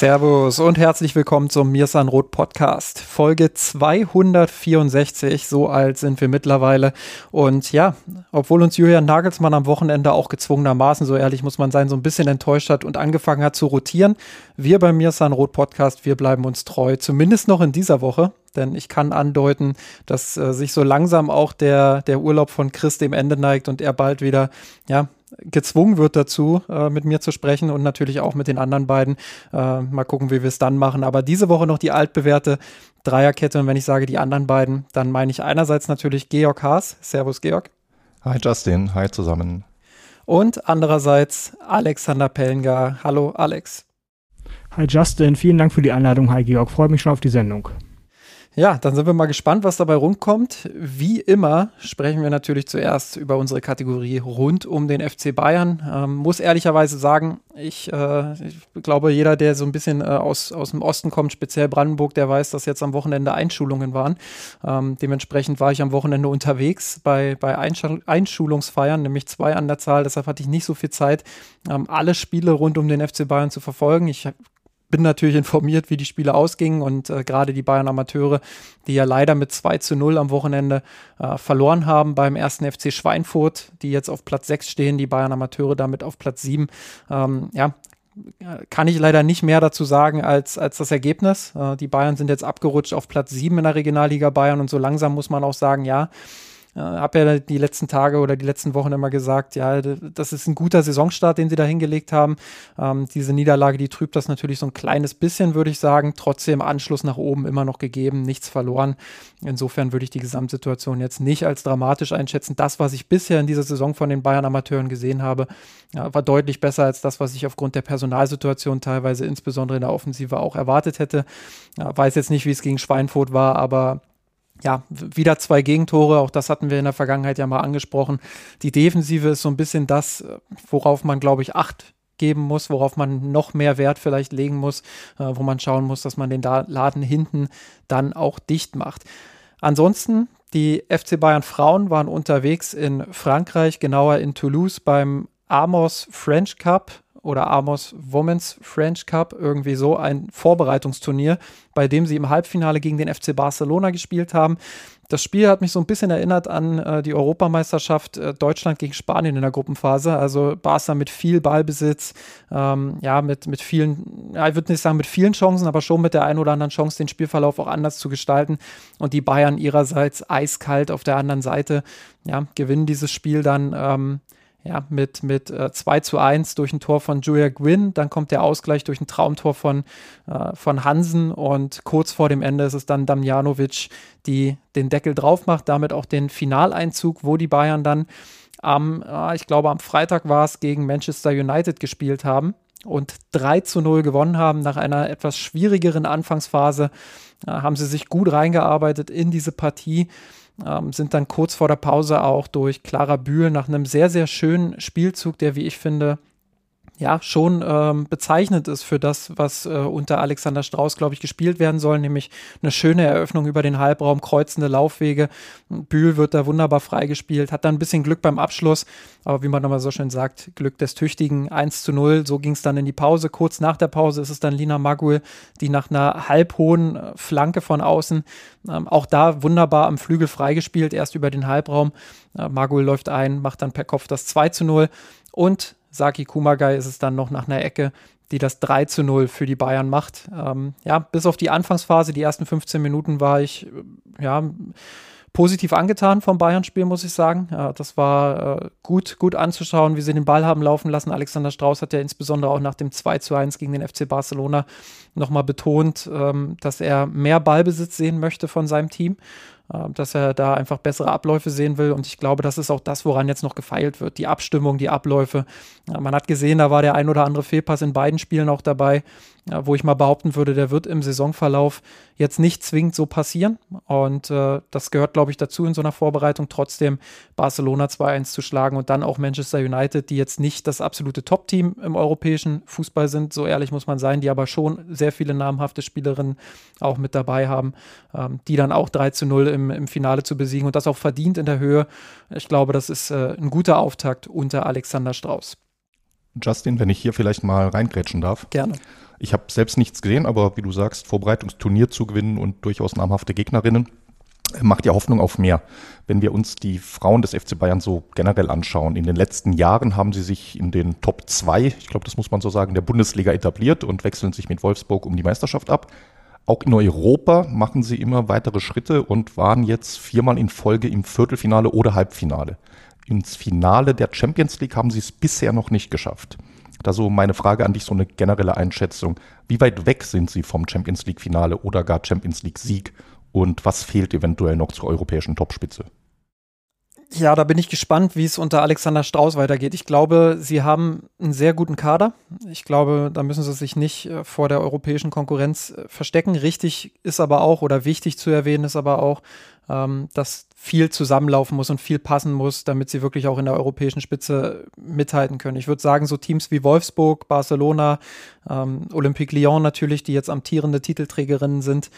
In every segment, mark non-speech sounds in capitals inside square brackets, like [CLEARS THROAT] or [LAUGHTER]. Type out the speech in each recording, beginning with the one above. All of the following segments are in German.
Servus und herzlich willkommen zum Mirsan Roth Podcast. Folge 264, so alt sind wir mittlerweile. Und ja, obwohl uns Julian Nagelsmann am Wochenende auch gezwungenermaßen, so ehrlich muss man sein, so ein bisschen enttäuscht hat und angefangen hat zu rotieren, wir beim Mirsan Roth Podcast, wir bleiben uns treu, zumindest noch in dieser Woche. Denn ich kann andeuten, dass äh, sich so langsam auch der, der Urlaub von Chris dem Ende neigt und er bald wieder, ja, gezwungen wird dazu, äh, mit mir zu sprechen und natürlich auch mit den anderen beiden. Äh, mal gucken, wie wir es dann machen. Aber diese Woche noch die altbewährte Dreierkette. Und wenn ich sage die anderen beiden, dann meine ich einerseits natürlich Georg Haas. Servus, Georg. Hi, Justin. Hi zusammen. Und andererseits Alexander Pellengar. Hallo, Alex. Hi, Justin. Vielen Dank für die Einladung. Hi, Georg. Freue mich schon auf die Sendung. Ja, dann sind wir mal gespannt, was dabei rumkommt. Wie immer sprechen wir natürlich zuerst über unsere Kategorie rund um den FC Bayern. Ähm, muss ehrlicherweise sagen, ich, äh, ich, glaube, jeder, der so ein bisschen äh, aus, aus dem Osten kommt, speziell Brandenburg, der weiß, dass jetzt am Wochenende Einschulungen waren. Ähm, dementsprechend war ich am Wochenende unterwegs bei, bei Einschulungsfeiern, nämlich zwei an der Zahl. Deshalb hatte ich nicht so viel Zeit, ähm, alle Spiele rund um den FC Bayern zu verfolgen. Ich bin natürlich informiert, wie die Spiele ausgingen und äh, gerade die Bayern Amateure, die ja leider mit 2 zu 0 am Wochenende äh, verloren haben beim ersten FC Schweinfurt, die jetzt auf Platz 6 stehen, die Bayern Amateure damit auf Platz 7. Ähm, ja, kann ich leider nicht mehr dazu sagen als, als das Ergebnis. Äh, die Bayern sind jetzt abgerutscht auf Platz 7 in der Regionalliga Bayern und so langsam muss man auch sagen, ja, äh, habe ja die letzten Tage oder die letzten Wochen immer gesagt, ja, das ist ein guter Saisonstart, den sie da hingelegt haben. Ähm, diese Niederlage, die trübt das natürlich so ein kleines bisschen, würde ich sagen. Trotzdem Anschluss nach oben immer noch gegeben, nichts verloren. Insofern würde ich die Gesamtsituation jetzt nicht als dramatisch einschätzen. Das, was ich bisher in dieser Saison von den Bayern-Amateuren gesehen habe, ja, war deutlich besser als das, was ich aufgrund der Personalsituation teilweise insbesondere in der Offensive auch erwartet hätte. Ja, weiß jetzt nicht, wie es gegen Schweinfurt war, aber ja, wieder zwei Gegentore, auch das hatten wir in der Vergangenheit ja mal angesprochen. Die Defensive ist so ein bisschen das, worauf man, glaube ich, acht geben muss, worauf man noch mehr Wert vielleicht legen muss, äh, wo man schauen muss, dass man den Laden hinten dann auch dicht macht. Ansonsten, die FC Bayern Frauen waren unterwegs in Frankreich, genauer in Toulouse beim Amos French Cup oder Amos Women's French Cup, irgendwie so ein Vorbereitungsturnier, bei dem sie im Halbfinale gegen den FC Barcelona gespielt haben. Das Spiel hat mich so ein bisschen erinnert an äh, die Europameisterschaft äh, Deutschland gegen Spanien in der Gruppenphase. Also Barca mit viel Ballbesitz, ähm, ja, mit, mit vielen, ja, ich würde nicht sagen mit vielen Chancen, aber schon mit der einen oder anderen Chance, den Spielverlauf auch anders zu gestalten. Und die Bayern ihrerseits eiskalt auf der anderen Seite, ja, gewinnen dieses Spiel dann. Ähm, ja, mit, mit äh, 2 zu 1 durch ein Tor von Julia Gwynn. Dann kommt der Ausgleich durch ein Traumtor von, äh, von Hansen und kurz vor dem Ende ist es dann Damjanovic, die den Deckel drauf macht, damit auch den Finaleinzug, wo die Bayern dann am, äh, ich glaube, am Freitag war es, gegen Manchester United gespielt haben und 3 zu 0 gewonnen haben nach einer etwas schwierigeren Anfangsphase. Äh, haben sie sich gut reingearbeitet in diese Partie ähm, sind dann kurz vor der Pause auch durch Clara Bühl nach einem sehr, sehr schönen Spielzug, der, wie ich finde, ja, schon ähm, bezeichnend ist für das, was äh, unter Alexander Strauß, glaube ich, gespielt werden soll, nämlich eine schöne Eröffnung über den Halbraum, kreuzende Laufwege. Bühl wird da wunderbar freigespielt, hat dann ein bisschen Glück beim Abschluss, aber wie man nochmal so schön sagt, Glück des Tüchtigen 1 zu 0. So ging es dann in die Pause. Kurz nach der Pause ist es dann Lina Maguel, die nach einer halbhohen äh, Flanke von außen, ähm, auch da wunderbar am Flügel freigespielt, erst über den Halbraum. Äh, Maguel läuft ein, macht dann per Kopf das 2 zu 0 und Saki Kumagai ist es dann noch nach einer Ecke, die das 3 zu 0 für die Bayern macht. Ähm, ja, bis auf die Anfangsphase, die ersten 15 Minuten war ich, äh, ja, positiv angetan vom Bayern-Spiel, muss ich sagen. Das war äh, gut, gut anzuschauen, wie sie den Ball haben laufen lassen. Alexander Strauß hat ja insbesondere auch nach dem 2 zu 1 gegen den FC Barcelona nochmal betont, ähm, dass er mehr Ballbesitz sehen möchte von seinem Team. äh, dass er da einfach bessere Abläufe sehen will. Und ich glaube, das ist auch das, woran jetzt noch gefeilt wird. Die Abstimmung, die Abläufe. Man hat gesehen, da war der ein oder andere Fehlpass in beiden Spielen auch dabei ja, wo ich mal behaupten würde, der wird im Saisonverlauf jetzt nicht zwingend so passieren. Und äh, das gehört, glaube ich, dazu in so einer Vorbereitung, trotzdem Barcelona 2-1 zu schlagen und dann auch Manchester United, die jetzt nicht das absolute Top-Team im europäischen Fußball sind, so ehrlich muss man sein, die aber schon sehr viele namhafte Spielerinnen auch mit dabei haben, ähm, die dann auch 3 zu 0 im, im Finale zu besiegen und das auch verdient in der Höhe. Ich glaube, das ist äh, ein guter Auftakt unter Alexander Strauß. Justin, wenn ich hier vielleicht mal reingrätschen darf. Gerne. Ich habe selbst nichts gesehen, aber wie du sagst, Vorbereitungsturnier zu gewinnen und durchaus namhafte Gegnerinnen äh, macht ja Hoffnung auf mehr. Wenn wir uns die Frauen des FC Bayern so generell anschauen, in den letzten Jahren haben sie sich in den Top 2, ich glaube, das muss man so sagen, der Bundesliga etabliert und wechseln sich mit Wolfsburg um die Meisterschaft ab. Auch in Europa machen sie immer weitere Schritte und waren jetzt viermal in Folge im Viertelfinale oder Halbfinale. Ins Finale der Champions League haben sie es bisher noch nicht geschafft. Da so meine Frage an dich, so eine generelle Einschätzung. Wie weit weg sind sie vom Champions League-Finale oder gar Champions League-Sieg? Und was fehlt eventuell noch zur europäischen Topspitze? Ja, da bin ich gespannt, wie es unter Alexander Strauß weitergeht. Ich glaube, sie haben einen sehr guten Kader. Ich glaube, da müssen sie sich nicht äh, vor der europäischen Konkurrenz äh, verstecken. Richtig ist aber auch, oder wichtig zu erwähnen ist aber auch, ähm, dass viel zusammenlaufen muss und viel passen muss, damit sie wirklich auch in der europäischen Spitze mithalten können. Ich würde sagen, so Teams wie Wolfsburg, Barcelona, ähm, Olympique Lyon natürlich, die jetzt amtierende Titelträgerinnen sind,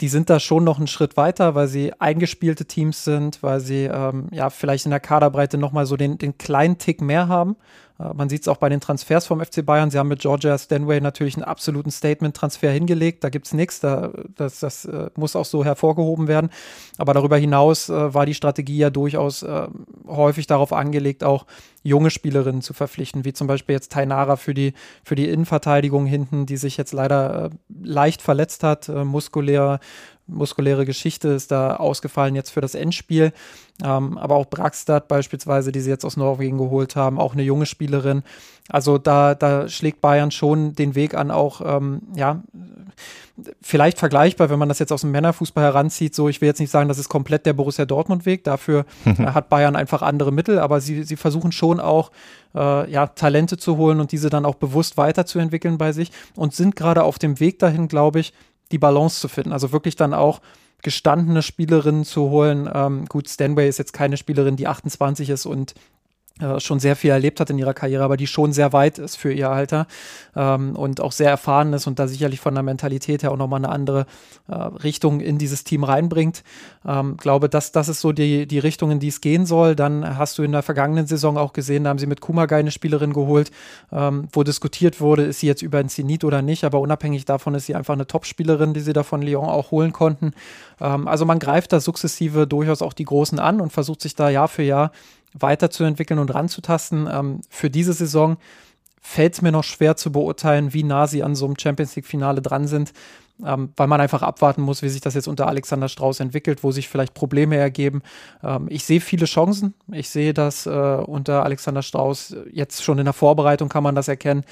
die sind da schon noch einen Schritt weiter, weil sie eingespielte Teams sind, weil sie ähm, ja vielleicht in der Kaderbreite nochmal so den, den kleinen Tick mehr haben. Äh, man sieht es auch bei den Transfers vom FC Bayern. Sie haben mit Georgia Stanway natürlich einen absoluten Statement-Transfer hingelegt. Da gibt es nichts. Da, das das äh, muss auch so hervorgehoben werden. Aber darüber hinaus äh, war die Strategie ja durchaus äh, häufig darauf angelegt, auch junge Spielerinnen zu verpflichten, wie zum Beispiel jetzt Tainara für die, für die Innenverteidigung hinten, die sich jetzt leider äh, leicht verletzt hat, äh, muskulär muskuläre Geschichte ist da ausgefallen jetzt für das Endspiel. Ähm, aber auch Braxstad beispielsweise, die sie jetzt aus Norwegen geholt haben, auch eine junge Spielerin. Also da, da schlägt Bayern schon den Weg an, auch ähm, ja, vielleicht vergleichbar, wenn man das jetzt aus dem Männerfußball heranzieht. So, ich will jetzt nicht sagen, das ist komplett der Borussia Dortmund-Weg. Dafür [LAUGHS] hat Bayern einfach andere Mittel, aber sie, sie versuchen schon auch äh, ja, Talente zu holen und diese dann auch bewusst weiterzuentwickeln bei sich und sind gerade auf dem Weg dahin, glaube ich, die Balance zu finden. Also wirklich dann auch gestandene Spielerinnen zu holen. Ähm, gut, Stanway ist jetzt keine Spielerin, die 28 ist und schon sehr viel erlebt hat in ihrer Karriere, aber die schon sehr weit ist für ihr Alter ähm, und auch sehr erfahren ist und da sicherlich von der Mentalität her auch nochmal eine andere äh, Richtung in dieses Team reinbringt. Ähm, glaube, dass das ist so die, die Richtung, in die es gehen soll. Dann hast du in der vergangenen Saison auch gesehen, da haben sie mit Kumagai eine Spielerin geholt, ähm, wo diskutiert wurde, ist sie jetzt über den Zenit oder nicht, aber unabhängig davon ist sie einfach eine Top-Spielerin, die sie da von Lyon auch holen konnten. Ähm, also man greift da sukzessive durchaus auch die Großen an und versucht sich da Jahr für Jahr weiterzuentwickeln und ranzutasten. Ähm, für diese Saison fällt es mir noch schwer zu beurteilen, wie nah sie an so einem Champions League-Finale dran sind ähm, weil man einfach abwarten muss, wie sich das jetzt unter Alexander Strauß entwickelt, wo sich vielleicht Probleme ergeben. Ähm, ich sehe viele Chancen. Ich sehe, dass äh, unter Alexander Strauß jetzt schon in der Vorbereitung kann man das erkennen,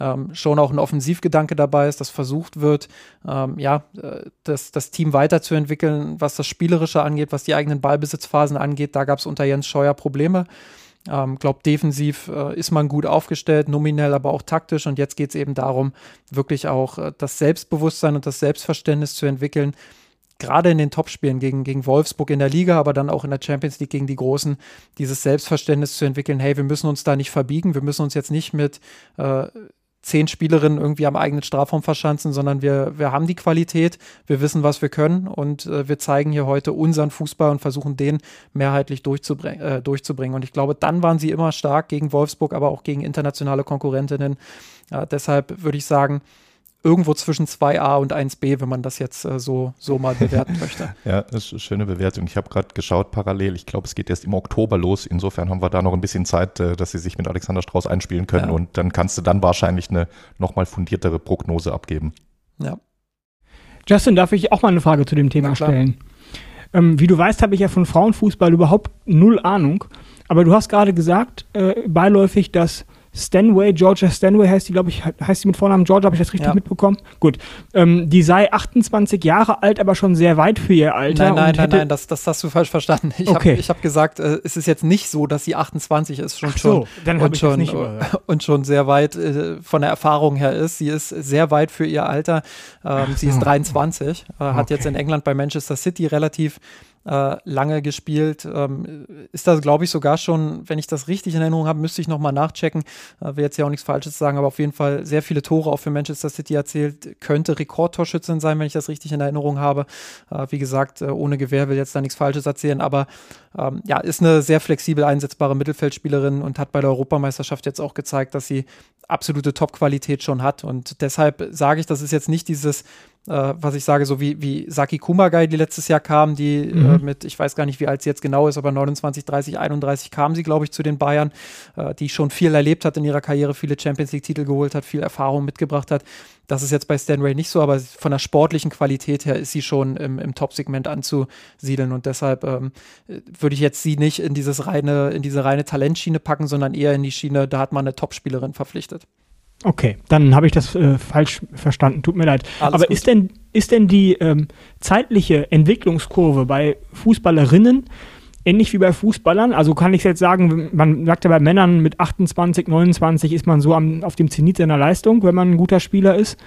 ähm, schon auch ein Offensivgedanke dabei ist, dass versucht wird, ähm, ja, äh, das, das Team weiterzuentwickeln, was das Spielerische angeht, was die eigenen Ballbesitzphasen angeht. Da gab es unter Jens Scheuer Probleme. Ähm, glaube, defensiv äh, ist man gut aufgestellt, nominell, aber auch taktisch. Und jetzt geht es eben darum, wirklich auch äh, das Selbstbewusstsein und das Selbstverständnis zu entwickeln. Gerade in den Topspielen gegen, gegen Wolfsburg in der Liga, aber dann auch in der Champions League gegen die Großen, dieses Selbstverständnis zu entwickeln, hey, wir müssen uns da nicht verbiegen, wir müssen uns jetzt nicht mit äh, zehn Spielerinnen irgendwie am eigenen Strafraum verschanzen, sondern wir, wir haben die Qualität, wir wissen, was wir können und äh, wir zeigen hier heute unseren Fußball und versuchen den mehrheitlich durchzubring äh, durchzubringen. Und ich glaube, dann waren sie immer stark gegen Wolfsburg, aber auch gegen internationale Konkurrentinnen. Äh, deshalb würde ich sagen, irgendwo zwischen 2a und 1b, wenn man das jetzt äh, so, so mal bewerten möchte. [LAUGHS] ja, das ist eine schöne Bewertung. Ich habe gerade geschaut parallel. Ich glaube, es geht erst im Oktober los. Insofern haben wir da noch ein bisschen Zeit, äh, dass sie sich mit Alexander Strauß einspielen können. Ja. Und dann kannst du dann wahrscheinlich eine nochmal fundiertere Prognose abgeben. Ja. Justin, darf ich auch mal eine Frage zu dem Thema stellen? Ähm, wie du weißt, habe ich ja von Frauenfußball überhaupt null Ahnung. Aber du hast gerade gesagt, äh, beiläufig, dass Stanway, Georgia Stanway heißt die, glaube ich, heißt die mit Vornamen Georgia, habe ich das richtig ja. mitbekommen? Gut. Ähm, die sei 28 Jahre alt, aber schon sehr weit für ihr Alter. Nein, nein, nein, nein, das, das hast du falsch verstanden. Ich okay. habe hab gesagt, äh, es ist jetzt nicht so, dass sie 28 ist, schon Ach so, schon, dann und, schon nicht [LAUGHS] und schon sehr weit äh, von der Erfahrung her ist. Sie ist sehr weit für ihr Alter. Ähm, sie ist 23, äh, hat okay. jetzt in England bei Manchester City relativ äh, lange gespielt. Ähm, ist das, glaube ich, sogar schon, wenn ich das richtig in Erinnerung habe, müsste ich nochmal nachchecken. Äh, will jetzt ja auch nichts Falsches sagen, aber auf jeden Fall sehr viele Tore auch für Manchester City erzählt. Könnte Rekordtorschützin sein, wenn ich das richtig in Erinnerung habe. Äh, wie gesagt, äh, ohne Gewehr will jetzt da nichts Falsches erzählen, aber ähm, ja, ist eine sehr flexibel einsetzbare Mittelfeldspielerin und hat bei der Europameisterschaft jetzt auch gezeigt, dass sie absolute Top-Qualität schon hat. Und deshalb sage ich, das ist jetzt nicht dieses äh, was ich sage, so wie, wie Saki Kumagai, die letztes Jahr kam, die äh, mhm. äh, mit, ich weiß gar nicht, wie alt sie jetzt genau ist, aber 29, 30, 31 kam sie, glaube ich, zu den Bayern, äh, die schon viel erlebt hat in ihrer Karriere, viele Champions League-Titel geholt hat, viel Erfahrung mitgebracht hat. Das ist jetzt bei Stanway nicht so, aber von der sportlichen Qualität her ist sie schon im, im Top-Segment anzusiedeln und deshalb ähm, würde ich jetzt sie nicht in dieses reine, in diese reine Talentschiene packen, sondern eher in die Schiene, da hat man eine Top-Spielerin verpflichtet. Okay, dann habe ich das äh, falsch verstanden. Tut mir leid. Alles Aber gut. ist denn, ist denn die ähm, zeitliche Entwicklungskurve bei Fußballerinnen ähnlich wie bei Fußballern? Also kann ich jetzt sagen, man sagt ja bei Männern mit 28, 29 ist man so am, auf dem Zenit seiner Leistung, wenn man ein guter Spieler ist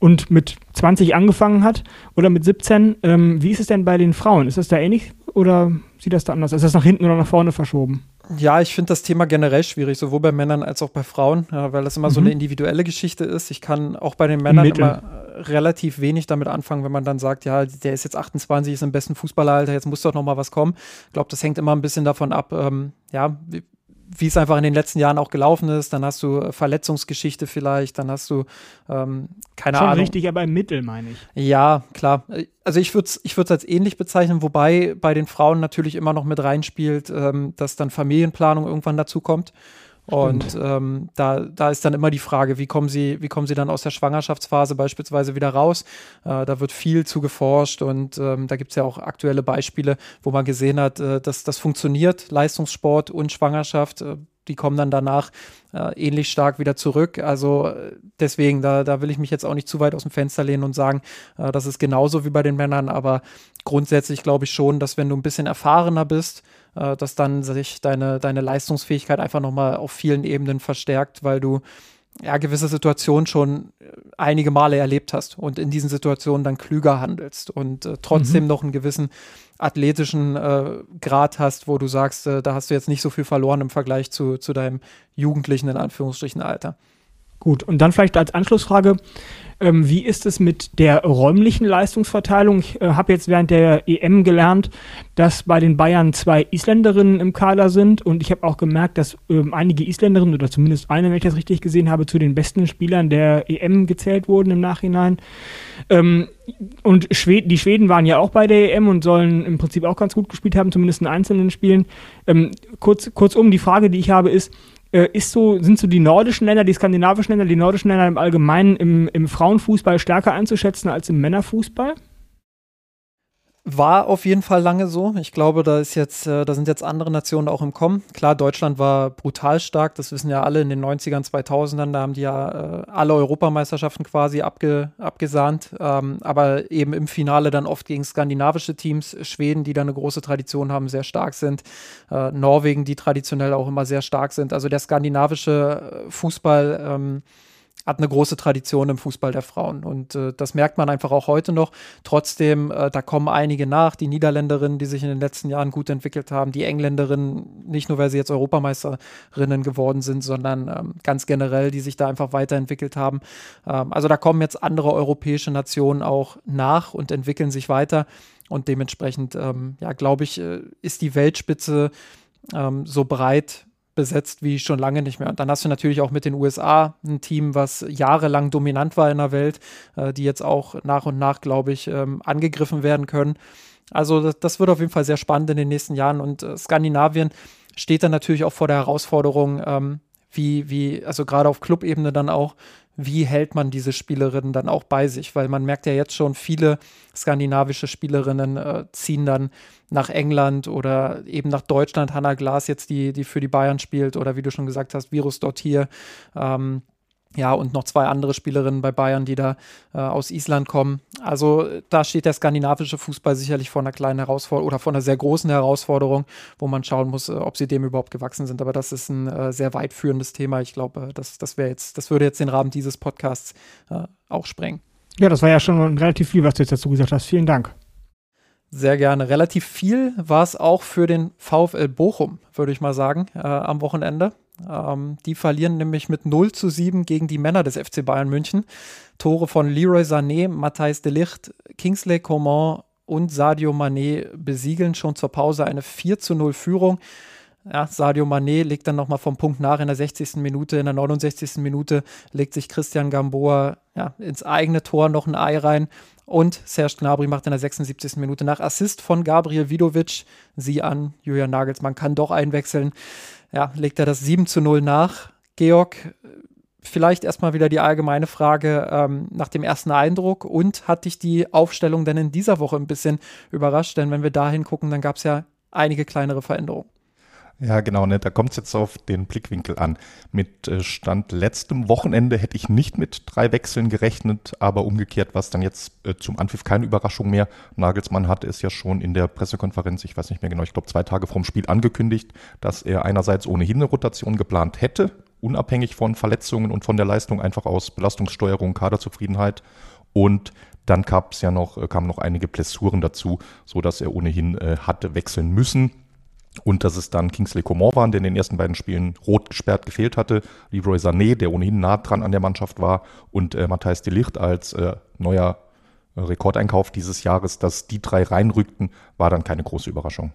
und mit 20 angefangen hat oder mit 17. Ähm, wie ist es denn bei den Frauen? Ist das da ähnlich oder sieht das da anders? Ist das nach hinten oder nach vorne verschoben? Ja, ich finde das Thema generell schwierig, sowohl bei Männern als auch bei Frauen, ja, weil das immer mhm. so eine individuelle Geschichte ist. Ich kann auch bei den Männern Mittel. immer relativ wenig damit anfangen, wenn man dann sagt, ja, der ist jetzt 28, ist im besten Fußballeralter, jetzt muss doch noch mal was kommen. Ich glaube, das hängt immer ein bisschen davon ab, ähm, ja, wie, es einfach in den letzten Jahren auch gelaufen ist. Dann hast du äh, Verletzungsgeschichte vielleicht, dann hast du ähm, keine Schon Ahnung. richtig, aber im Mittel meine ich. Ja, klar. Also ich würde es ich als ähnlich bezeichnen, wobei bei den Frauen natürlich immer noch mit reinspielt, ähm, dass dann Familienplanung irgendwann dazu kommt. Und ähm, da, da ist dann immer die Frage, wie kommen sie, wie kommen sie dann aus der Schwangerschaftsphase beispielsweise wieder raus? Äh, da wird viel zu geforscht und ähm, da gibt es ja auch aktuelle Beispiele, wo man gesehen hat, äh, dass das funktioniert, Leistungssport und Schwangerschaft. Äh, die kommen dann danach äh, ähnlich stark wieder zurück. Also äh, deswegen, da, da will ich mich jetzt auch nicht zu weit aus dem Fenster lehnen und sagen, äh, das ist genauso wie bei den Männern, aber grundsätzlich glaube ich schon, dass wenn du ein bisschen erfahrener bist, äh, dass dann sich deine, deine Leistungsfähigkeit einfach nochmal auf vielen Ebenen verstärkt, weil du ja, gewisse Situationen schon einige Male erlebt hast und in diesen Situationen dann klüger handelst und äh, trotzdem mhm. noch einen gewissen athletischen äh, Grad hast, wo du sagst, äh, da hast du jetzt nicht so viel verloren im Vergleich zu, zu deinem jugendlichen, in Anführungsstrichen, Alter. Gut, und dann vielleicht als Anschlussfrage, ähm, wie ist es mit der räumlichen Leistungsverteilung? Ich äh, habe jetzt während der EM gelernt, dass bei den Bayern zwei Isländerinnen im Kader sind und ich habe auch gemerkt, dass ähm, einige Isländerinnen oder zumindest eine, wenn ich das richtig gesehen habe, zu den besten Spielern der EM gezählt wurden im Nachhinein. Ähm, und Schwed die Schweden waren ja auch bei der EM und sollen im Prinzip auch ganz gut gespielt haben, zumindest in einzelnen Spielen. Ähm, kurz, kurzum, die Frage, die ich habe, ist, äh, ist so, sind so die nordischen Länder, die skandinavischen Länder, die nordischen Länder im Allgemeinen im, im Frauenfußball stärker einzuschätzen als im Männerfußball? War auf jeden Fall lange so. Ich glaube, da ist jetzt, äh, da sind jetzt andere Nationen auch im Kommen. Klar, Deutschland war brutal stark, das wissen ja alle in den 90ern, 2000ern, da haben die ja äh, alle Europameisterschaften quasi abge, abgesahnt. Ähm, aber eben im Finale dann oft gegen skandinavische Teams, Schweden, die da eine große Tradition haben, sehr stark sind. Äh, Norwegen, die traditionell auch immer sehr stark sind. Also der skandinavische äh, Fußball ähm, hat eine große Tradition im Fußball der Frauen. Und äh, das merkt man einfach auch heute noch. Trotzdem, äh, da kommen einige nach. Die Niederländerinnen, die sich in den letzten Jahren gut entwickelt haben, die Engländerinnen, nicht nur weil sie jetzt Europameisterinnen geworden sind, sondern ähm, ganz generell, die sich da einfach weiterentwickelt haben. Ähm, also da kommen jetzt andere europäische Nationen auch nach und entwickeln sich weiter. Und dementsprechend, ähm, ja, glaube ich, äh, ist die Weltspitze ähm, so breit besetzt wie schon lange nicht mehr. Und dann hast du natürlich auch mit den USA ein Team, was jahrelang dominant war in der Welt, äh, die jetzt auch nach und nach, glaube ich, ähm, angegriffen werden können. Also das, das, wird auf jeden Fall sehr spannend in den nächsten Jahren. Und äh, Skandinavien steht dann natürlich auch vor der Herausforderung, ähm, wie, wie, also gerade auf Clubebene dann auch, wie hält man diese Spielerinnen dann auch bei sich? Weil man merkt ja jetzt schon, viele skandinavische Spielerinnen äh, ziehen dann nach England oder eben nach Deutschland. Hanna Glas jetzt, die, die für die Bayern spielt oder wie du schon gesagt hast, Virus dort hier. Ähm, ja, und noch zwei andere Spielerinnen bei Bayern, die da äh, aus Island kommen. Also da steht der skandinavische Fußball sicherlich vor einer kleinen Herausforderung oder vor einer sehr großen Herausforderung, wo man schauen muss, äh, ob sie dem überhaupt gewachsen sind. Aber das ist ein äh, sehr weit führendes Thema. Ich glaube, äh, das, das wäre jetzt, das würde jetzt den Rahmen dieses Podcasts äh, auch sprengen. Ja, das war ja schon relativ viel, was du jetzt dazu gesagt hast. Vielen Dank. Sehr gerne. Relativ viel war es auch für den VfL Bochum, würde ich mal sagen, äh, am Wochenende. Ähm, die verlieren nämlich mit 0 zu 7 gegen die Männer des FC Bayern München. Tore von Leroy Sané, Matthijs de Licht, Kingsley Coman und Sadio Mané besiegeln schon zur Pause eine 4 zu 0 Führung. Ja, Sadio Mané legt dann nochmal vom Punkt nach in der 60. Minute. In der 69. Minute legt sich Christian Gamboa ja, ins eigene Tor noch ein Ei rein. Und Serge Gnabry macht in der 76. Minute nach Assist von Gabriel Vidovic sie an. Julian Nagelsmann kann doch einwechseln ja, legt er das 7 zu 0 nach. Georg, vielleicht erstmal wieder die allgemeine Frage ähm, nach dem ersten Eindruck und hat dich die Aufstellung denn in dieser Woche ein bisschen überrascht? Denn wenn wir da hingucken, dann gab es ja einige kleinere Veränderungen. Ja, genau, ne? da kommt es jetzt auf den Blickwinkel an. Mit äh, Stand letztem Wochenende hätte ich nicht mit drei Wechseln gerechnet, aber umgekehrt war es dann jetzt äh, zum Anpfiff keine Überraschung mehr. Nagelsmann hatte es ja schon in der Pressekonferenz, ich weiß nicht mehr genau, ich glaube zwei Tage vorm Spiel angekündigt, dass er einerseits ohnehin eine Rotation geplant hätte, unabhängig von Verletzungen und von der Leistung, einfach aus Belastungssteuerung, Kaderzufriedenheit. Und dann gab es ja noch, äh, kamen noch einige Blessuren dazu, so dass er ohnehin äh, hatte wechseln müssen. Und dass es dann Kingsley Coman waren, der in den ersten beiden Spielen rot gesperrt gefehlt hatte. Leroy Sané, der ohnehin nah dran an der Mannschaft war. Und äh, Matthijs de Licht als äh, neuer äh, Rekordeinkauf dieses Jahres. Dass die drei reinrückten, war dann keine große Überraschung.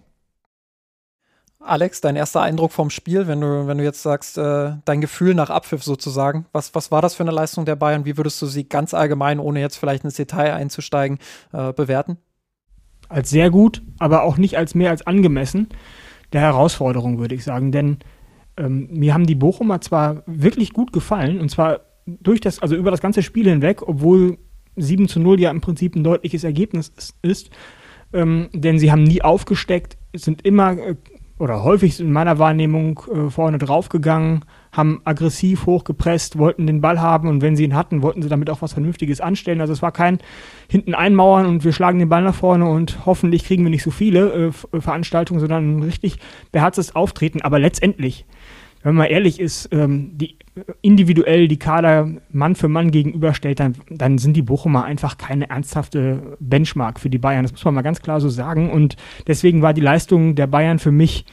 Alex, dein erster Eindruck vom Spiel, wenn du, wenn du jetzt sagst, äh, dein Gefühl nach Abpfiff sozusagen, was, was war das für eine Leistung der Bayern? Wie würdest du sie ganz allgemein, ohne jetzt vielleicht ins Detail einzusteigen, äh, bewerten? Als sehr gut, aber auch nicht als mehr als angemessen der Herausforderung, würde ich sagen. Denn ähm, mir haben die Bochumer zwar wirklich gut gefallen, und zwar durch das, also über das ganze Spiel hinweg, obwohl 7 zu 0 ja im Prinzip ein deutliches Ergebnis ist, ist ähm, denn sie haben nie aufgesteckt, sind immer äh, oder häufig in meiner Wahrnehmung äh, vorne draufgegangen, haben aggressiv hochgepresst, wollten den Ball haben und wenn sie ihn hatten, wollten sie damit auch was Vernünftiges anstellen. Also es war kein hinten einmauern und wir schlagen den Ball nach vorne und hoffentlich kriegen wir nicht so viele äh, Veranstaltungen, sondern ein richtig beherztes Auftreten. Aber letztendlich, wenn man ehrlich ist, ähm, die individuell die Kader Mann für Mann gegenüberstellt, dann, dann sind die Bochumer einfach keine ernsthafte Benchmark für die Bayern. Das muss man mal ganz klar so sagen. Und deswegen war die Leistung der Bayern für mich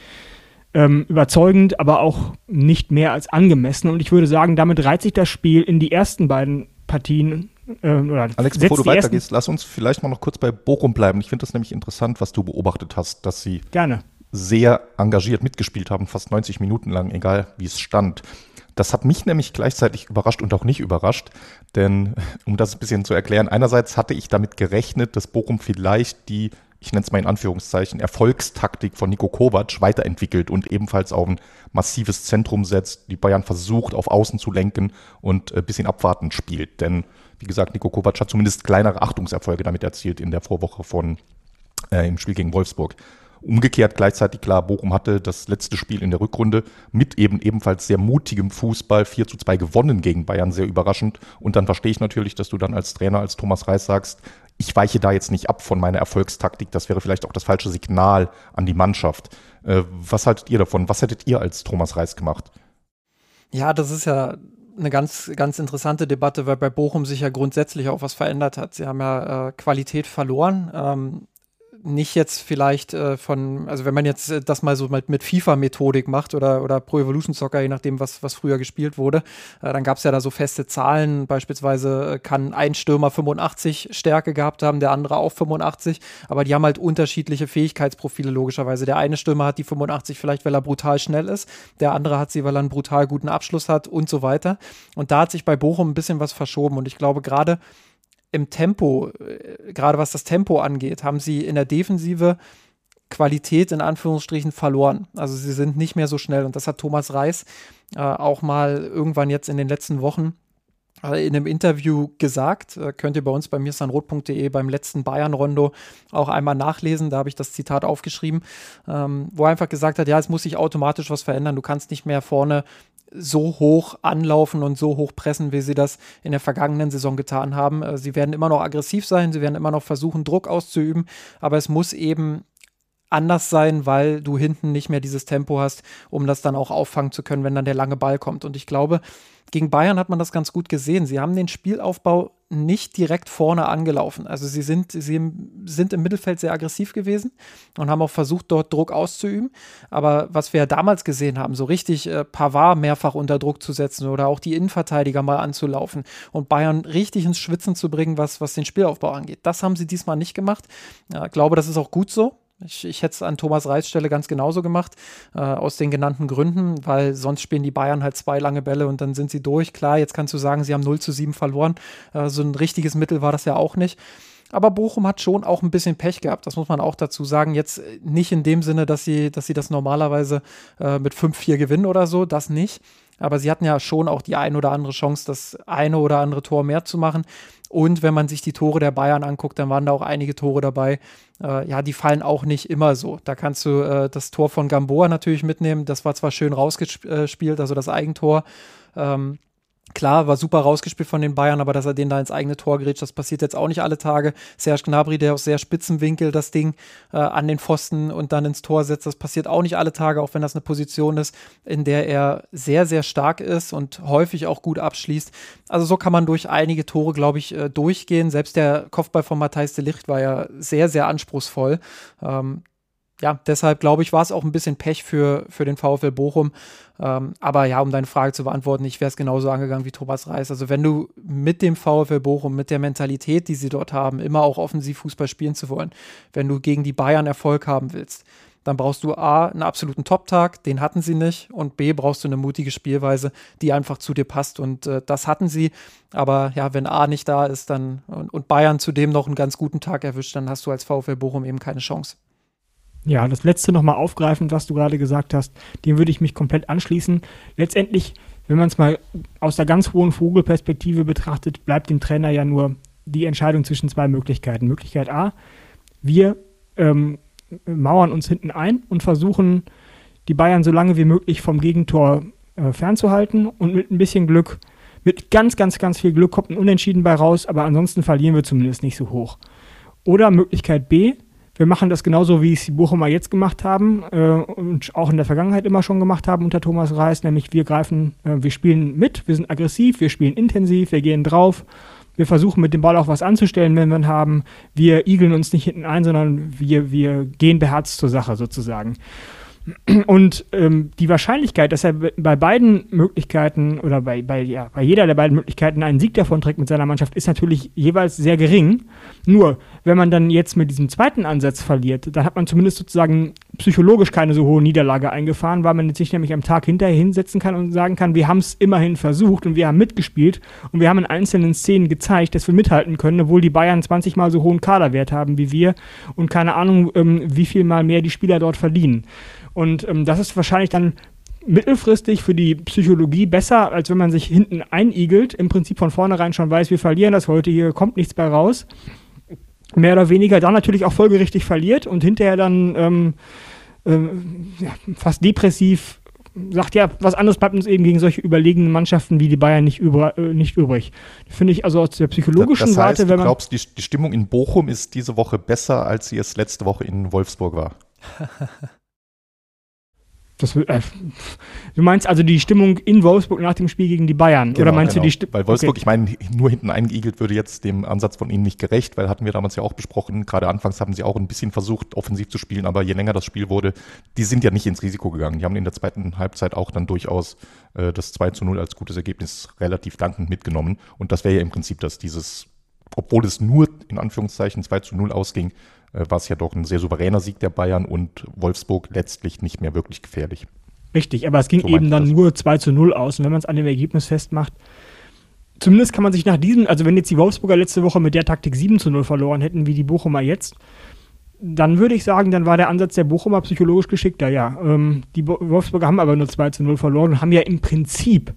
ähm, überzeugend, aber auch nicht mehr als angemessen. Und ich würde sagen, damit reiht sich das Spiel in die ersten beiden Partien. Äh, oder Alex, bevor du weitergehst, lass uns vielleicht mal noch kurz bei Bochum bleiben. Ich finde das nämlich interessant, was du beobachtet hast, dass sie Gerne. Sehr engagiert mitgespielt haben, fast 90 Minuten lang, egal wie es stand. Das hat mich nämlich gleichzeitig überrascht und auch nicht überrascht, denn [LAUGHS] um das ein bisschen zu erklären, einerseits hatte ich damit gerechnet, dass Bochum vielleicht die, ich nenne es mal in Anführungszeichen, Erfolgstaktik von Nico Kovac weiterentwickelt und ebenfalls auf ein massives Zentrum setzt, die Bayern versucht auf Außen zu lenken und ein bisschen abwartend spielt. Denn, wie gesagt, Nico Kovac hat zumindest kleinere Achtungserfolge damit erzielt in der Vorwoche von äh, im Spiel gegen Wolfsburg. Umgekehrt gleichzeitig klar, Bochum hatte das letzte Spiel in der Rückrunde mit eben ebenfalls sehr mutigem Fußball 4 zu 2 gewonnen gegen Bayern, sehr überraschend. Und dann verstehe ich natürlich, dass du dann als Trainer, als Thomas Reis sagst, ich weiche da jetzt nicht ab von meiner Erfolgstaktik. Das wäre vielleicht auch das falsche Signal an die Mannschaft. Äh, was haltet ihr davon? Was hättet ihr als Thomas Reis gemacht? Ja, das ist ja eine ganz, ganz interessante Debatte, weil bei Bochum sich ja grundsätzlich auch was verändert hat. Sie haben ja äh, Qualität verloren. Ähm, nicht jetzt vielleicht äh, von, also wenn man jetzt äh, das mal so mit, mit FIFA-Methodik macht oder, oder Pro Evolution Soccer, je nachdem, was, was früher gespielt wurde, äh, dann gab es ja da so feste Zahlen. Beispielsweise äh, kann ein Stürmer 85 Stärke gehabt haben, der andere auch 85, aber die haben halt unterschiedliche Fähigkeitsprofile logischerweise. Der eine Stürmer hat die 85 vielleicht, weil er brutal schnell ist, der andere hat sie, weil er einen brutal guten Abschluss hat und so weiter. Und da hat sich bei Bochum ein bisschen was verschoben und ich glaube gerade im Tempo, äh, gerade was das Tempo angeht, haben sie in der Defensive Qualität in Anführungsstrichen verloren. Also sie sind nicht mehr so schnell. Und das hat Thomas Reis äh, auch mal irgendwann jetzt in den letzten Wochen äh, in einem Interview gesagt, äh, könnt ihr bei uns bei mirsanrot.de beim letzten Bayern-Rondo auch einmal nachlesen, da habe ich das Zitat aufgeschrieben, ähm, wo er einfach gesagt hat, ja, es muss sich automatisch was verändern, du kannst nicht mehr vorne so hoch anlaufen und so hoch pressen, wie sie das in der vergangenen Saison getan haben. Äh, sie werden immer noch aggressiv sein, sie werden immer noch versuchen, Druck auszuüben, aber es muss eben anders sein, weil du hinten nicht mehr dieses Tempo hast, um das dann auch auffangen zu können, wenn dann der lange Ball kommt. Und ich glaube, gegen Bayern hat man das ganz gut gesehen. Sie haben den Spielaufbau nicht direkt vorne angelaufen. Also sie sind, sie sind im Mittelfeld sehr aggressiv gewesen und haben auch versucht, dort Druck auszuüben. Aber was wir ja damals gesehen haben, so richtig äh, Pavard mehrfach unter Druck zu setzen oder auch die Innenverteidiger mal anzulaufen und Bayern richtig ins Schwitzen zu bringen, was, was den Spielaufbau angeht. Das haben sie diesmal nicht gemacht. Ich ja, glaube, das ist auch gut so. Ich, ich hätte es an Thomas Reis Stelle ganz genauso gemacht, äh, aus den genannten Gründen, weil sonst spielen die Bayern halt zwei lange Bälle und dann sind sie durch. Klar, jetzt kannst du sagen, sie haben 0 zu 7 verloren. Äh, so ein richtiges Mittel war das ja auch nicht. Aber Bochum hat schon auch ein bisschen Pech gehabt, das muss man auch dazu sagen. Jetzt nicht in dem Sinne, dass sie, dass sie das normalerweise äh, mit 5-4 gewinnen oder so, das nicht. Aber sie hatten ja schon auch die ein oder andere Chance, das eine oder andere Tor mehr zu machen. Und wenn man sich die Tore der Bayern anguckt, dann waren da auch einige Tore dabei. Äh, ja, die fallen auch nicht immer so. Da kannst du äh, das Tor von Gamboa natürlich mitnehmen. Das war zwar schön rausgespielt, also das Eigentor. Ähm, Klar, war super rausgespielt von den Bayern, aber dass er den da ins eigene Tor grätscht, das passiert jetzt auch nicht alle Tage. Serge Gnabry, der aus sehr spitzen Winkel das Ding äh, an den Pfosten und dann ins Tor setzt, das passiert auch nicht alle Tage, auch wenn das eine Position ist, in der er sehr, sehr stark ist und häufig auch gut abschließt. Also so kann man durch einige Tore, glaube ich, äh, durchgehen. Selbst der Kopfball von Matthijs de Licht war ja sehr, sehr anspruchsvoll. Ähm, ja, deshalb glaube ich, war es auch ein bisschen Pech für, für den VfL Bochum. Ähm, aber ja, um deine Frage zu beantworten, ich wäre es genauso angegangen wie Thomas Reis. Also wenn du mit dem VfL Bochum, mit der Mentalität, die sie dort haben, immer auch offensiv Fußball spielen zu wollen, wenn du gegen die Bayern Erfolg haben willst, dann brauchst du A, einen absoluten Top-Tag, den hatten sie nicht, und B, brauchst du eine mutige Spielweise, die einfach zu dir passt. Und äh, das hatten sie. Aber ja, wenn A nicht da ist, dann und, und Bayern zudem noch einen ganz guten Tag erwischt, dann hast du als VfL Bochum eben keine Chance. Ja, das letzte nochmal aufgreifend, was du gerade gesagt hast, dem würde ich mich komplett anschließen. Letztendlich, wenn man es mal aus der ganz hohen Vogelperspektive betrachtet, bleibt dem Trainer ja nur die Entscheidung zwischen zwei Möglichkeiten. Möglichkeit A, wir ähm, mauern uns hinten ein und versuchen, die Bayern so lange wie möglich vom Gegentor äh, fernzuhalten und mit ein bisschen Glück, mit ganz, ganz, ganz viel Glück kommt ein Unentschieden bei raus, aber ansonsten verlieren wir zumindest nicht so hoch. Oder Möglichkeit B, wir machen das genauso, wie es die Bochumer jetzt gemacht haben äh, und auch in der Vergangenheit immer schon gemacht haben unter Thomas Reis, nämlich wir greifen, äh, wir spielen mit, wir sind aggressiv, wir spielen intensiv, wir gehen drauf, wir versuchen mit dem Ball auch was anzustellen, wenn wir ihn haben. Wir igeln uns nicht hinten ein, sondern wir, wir gehen beherzt zur Sache sozusagen. Und ähm, die Wahrscheinlichkeit, dass er bei beiden Möglichkeiten oder bei, bei, ja, bei jeder der beiden Möglichkeiten einen Sieg davon trägt mit seiner Mannschaft, ist natürlich jeweils sehr gering. Nur, wenn man dann jetzt mit diesem zweiten Ansatz verliert, dann hat man zumindest sozusagen psychologisch keine so hohe Niederlage eingefahren, weil man sich nämlich am Tag hinterher hinsetzen kann und sagen kann, wir haben es immerhin versucht und wir haben mitgespielt und wir haben in einzelnen Szenen gezeigt, dass wir mithalten können, obwohl die Bayern 20 mal so hohen Kaderwert haben wie wir und keine Ahnung, ähm, wie viel mal mehr die Spieler dort verdienen. Und ähm, das ist wahrscheinlich dann mittelfristig für die Psychologie besser, als wenn man sich hinten einigelt, im Prinzip von vornherein schon weiß, wir verlieren das heute, hier kommt nichts bei raus. Mehr oder weniger dann natürlich auch folgerichtig verliert und hinterher dann ähm, ähm, ja, fast depressiv sagt, ja, was anderes bleibt uns eben gegen solche überlegenen Mannschaften wie die Bayern nicht, über, äh, nicht übrig. Finde ich also aus der psychologischen das heißt, Warte, wenn man. Du glaubst, die, die Stimmung in Bochum ist diese Woche besser, als sie es letzte Woche in Wolfsburg war? [LAUGHS] Das, äh, du meinst also die Stimmung in Wolfsburg nach dem Spiel gegen die Bayern? Genau, oder meinst genau. du die Stimmung? Weil Wolfsburg, okay. ich meine, nur hinten eingeigelt würde jetzt dem Ansatz von ihnen nicht gerecht, weil hatten wir damals ja auch besprochen, gerade anfangs haben sie auch ein bisschen versucht, offensiv zu spielen, aber je länger das Spiel wurde, die sind ja nicht ins Risiko gegangen. Die haben in der zweiten Halbzeit auch dann durchaus äh, das 2 zu 0 als gutes Ergebnis relativ dankend mitgenommen. Und das wäre ja im Prinzip das, dieses, obwohl es nur in Anführungszeichen 2 zu 0 ausging, war es ja doch ein sehr souveräner Sieg der Bayern und Wolfsburg letztlich nicht mehr wirklich gefährlich. Richtig, aber es ging so eben dann das. nur 2 zu 0 aus. Und wenn man es an dem Ergebnis festmacht, zumindest kann man sich nach diesem, also wenn jetzt die Wolfsburger letzte Woche mit der Taktik 7 zu 0 verloren hätten, wie die Bochumer jetzt, dann würde ich sagen, dann war der Ansatz der Bochumer psychologisch geschickter, ja. Ähm, die Wolfsburger haben aber nur 2 zu 0 verloren und haben ja im Prinzip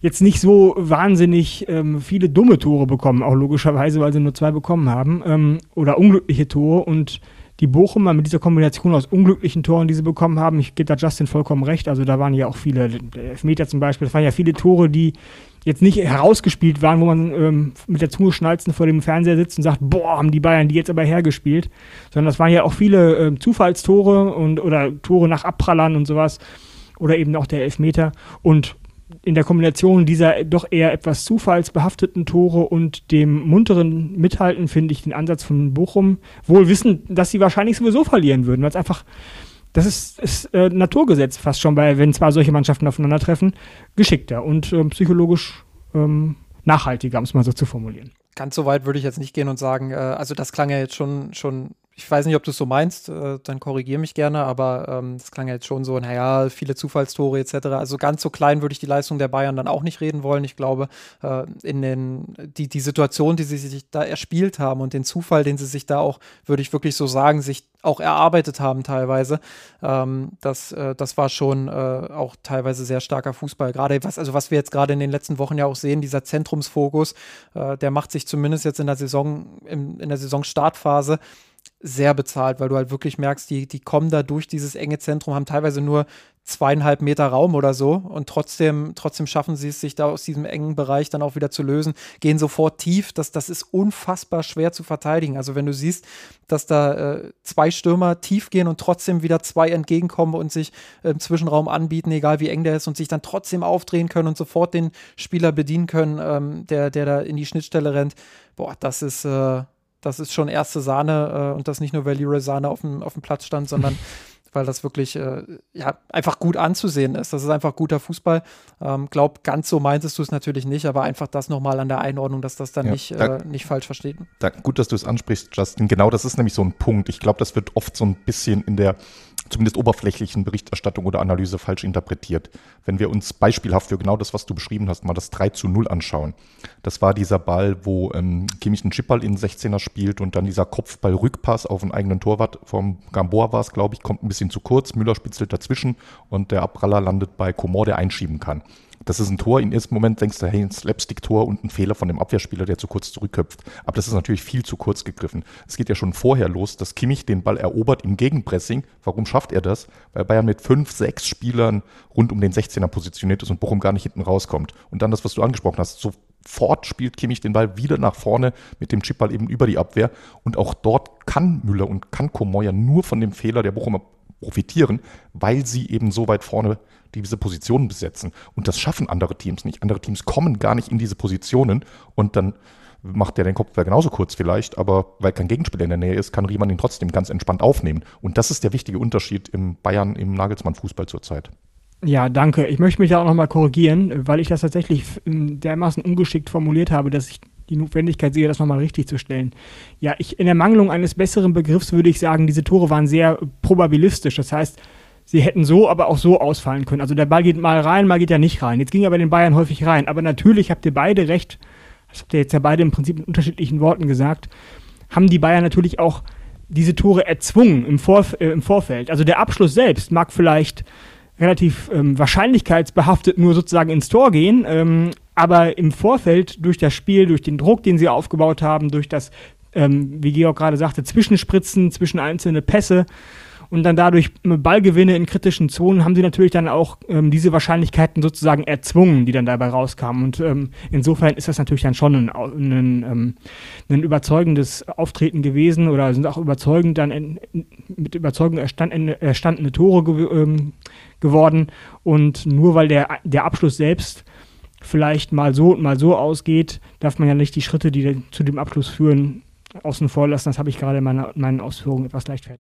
jetzt nicht so wahnsinnig ähm, viele dumme Tore bekommen, auch logischerweise, weil sie nur zwei bekommen haben, ähm, oder unglückliche Tore. Und die Bochumer mit dieser Kombination aus unglücklichen Toren, die sie bekommen haben, ich gebe da Justin vollkommen recht, also da waren ja auch viele Elfmeter zum Beispiel, das waren ja viele Tore, die jetzt nicht herausgespielt waren, wo man ähm, mit der Zunge schnalzen vor dem Fernseher sitzt und sagt, boah, haben die Bayern die jetzt aber hergespielt, sondern das waren ja auch viele ähm, Zufallstore und oder Tore nach Abprallern und sowas oder eben auch der Elfmeter. Und in der Kombination dieser doch eher etwas zufallsbehafteten Tore und dem munteren Mithalten finde ich den Ansatz von Bochum wohl wissen, dass sie wahrscheinlich sowieso verlieren würden, weil es einfach das ist, ist äh, Naturgesetz fast schon bei, wenn zwei solche Mannschaften aufeinandertreffen, geschickter und äh, psychologisch ähm, nachhaltiger, um es mal so zu formulieren. Ganz so weit würde ich jetzt nicht gehen und sagen, äh, also das klang ja jetzt schon, schon ich weiß nicht, ob du es so meinst, äh, dann korrigiere mich gerne, aber ähm, das klang ja jetzt schon so, naja, viele Zufallstore etc. Also ganz so klein würde ich die Leistung der Bayern dann auch nicht reden wollen. Ich glaube, äh, in den, die, die Situation, die sie sich da erspielt haben und den Zufall, den sie sich da auch, würde ich wirklich so sagen, sich auch erarbeitet haben teilweise. Ähm, das, äh, das war schon äh, auch teilweise sehr starker Fußball. Gerade was, also was wir jetzt gerade in den letzten Wochen ja auch sehen, dieser Zentrumsfokus, äh, der macht sich zumindest jetzt in der Saison, im, in der Saisonstartphase sehr bezahlt, weil du halt wirklich merkst, die, die kommen da durch dieses enge Zentrum, haben teilweise nur zweieinhalb Meter Raum oder so und trotzdem, trotzdem schaffen sie es, sich da aus diesem engen Bereich dann auch wieder zu lösen, gehen sofort tief. Das, das ist unfassbar schwer zu verteidigen. Also wenn du siehst, dass da äh, zwei Stürmer tief gehen und trotzdem wieder zwei entgegenkommen und sich im Zwischenraum anbieten, egal wie eng der ist, und sich dann trotzdem aufdrehen können und sofort den Spieler bedienen können, ähm, der, der da in die Schnittstelle rennt, boah, das ist. Äh, das ist schon erste Sahne äh, und das nicht nur, weil Leroy Sahne auf dem, auf dem Platz stand, sondern [LAUGHS] weil das wirklich äh, ja, einfach gut anzusehen ist. Das ist einfach guter Fußball. Ähm, glaub, ganz so meintest du es natürlich nicht, aber einfach das nochmal an der Einordnung, dass das dann ja, nicht, da, äh, nicht falsch versteht. Da, gut, dass du es ansprichst, Justin. Genau das ist nämlich so ein Punkt. Ich glaube, das wird oft so ein bisschen in der zumindest oberflächlichen Berichterstattung oder Analyse falsch interpretiert. Wenn wir uns beispielhaft für genau das, was du beschrieben hast, mal das 3 zu 0 anschauen. Das war dieser Ball, wo ähm, Kimmich einen Chipball in den 16er spielt und dann dieser Kopfball-Rückpass auf einen eigenen Torwart vom Gamboa war es, glaube ich, kommt ein bisschen zu kurz. Müller spitzelt dazwischen und der Abpraller landet bei Komor, der einschieben kann. Das ist ein Tor. Im ersten Moment denkst du, hey, ein Slapstick-Tor und ein Fehler von dem Abwehrspieler, der zu kurz zurückköpft. Aber das ist natürlich viel zu kurz gegriffen. Es geht ja schon vorher los, dass Kimmich den Ball erobert im Gegenpressing. Warum schafft er das? Weil Bayern mit fünf, sechs Spielern rund um den 16er positioniert ist und Bochum gar nicht hinten rauskommt. Und dann das, was du angesprochen hast, sofort spielt Kimmich den Ball wieder nach vorne mit dem Chipball eben über die Abwehr. Und auch dort kann Müller und kann Komoya nur von dem Fehler der Bochumer profitieren, weil sie eben so weit vorne diese Positionen besetzen. Und das schaffen andere Teams nicht. Andere Teams kommen gar nicht in diese Positionen und dann macht der den Kopfball genauso kurz vielleicht, aber weil kein Gegenspieler in der Nähe ist, kann Riemann ihn trotzdem ganz entspannt aufnehmen. Und das ist der wichtige Unterschied im Bayern, im Nagelsmann-Fußball zurzeit. Ja, danke. Ich möchte mich da auch nochmal korrigieren, weil ich das tatsächlich dermaßen ungeschickt formuliert habe, dass ich die Notwendigkeit sehe, das nochmal richtig zu stellen. Ja, ich, in der Mangelung eines besseren Begriffs würde ich sagen, diese Tore waren sehr probabilistisch. Das heißt, sie hätten so, aber auch so ausfallen können. Also der Ball geht mal rein, mal geht er nicht rein. Jetzt ging er bei den Bayern häufig rein. Aber natürlich habt ihr beide recht, das habt ihr jetzt ja beide im Prinzip in unterschiedlichen Worten gesagt, haben die Bayern natürlich auch diese Tore erzwungen im, Vorf äh, im Vorfeld. Also der Abschluss selbst mag vielleicht relativ ähm, wahrscheinlichkeitsbehaftet nur sozusagen ins Tor gehen, ähm, aber im Vorfeld durch das Spiel, durch den Druck, den sie aufgebaut haben, durch das, ähm, wie Georg gerade sagte, Zwischenspritzen zwischen einzelne Pässe, und dann dadurch Ballgewinne in kritischen Zonen haben sie natürlich dann auch ähm, diese Wahrscheinlichkeiten sozusagen erzwungen, die dann dabei rauskamen. Und ähm, insofern ist das natürlich dann schon ein, ein, ähm, ein überzeugendes Auftreten gewesen oder sind auch überzeugend dann in, mit Überzeugung erstand, erstandene Tore ähm, geworden. Und nur weil der, der Abschluss selbst vielleicht mal so und mal so ausgeht, darf man ja nicht die Schritte, die zu dem Abschluss führen, außen vor lassen. Das habe ich gerade in meiner, meinen Ausführungen etwas leichtfertig.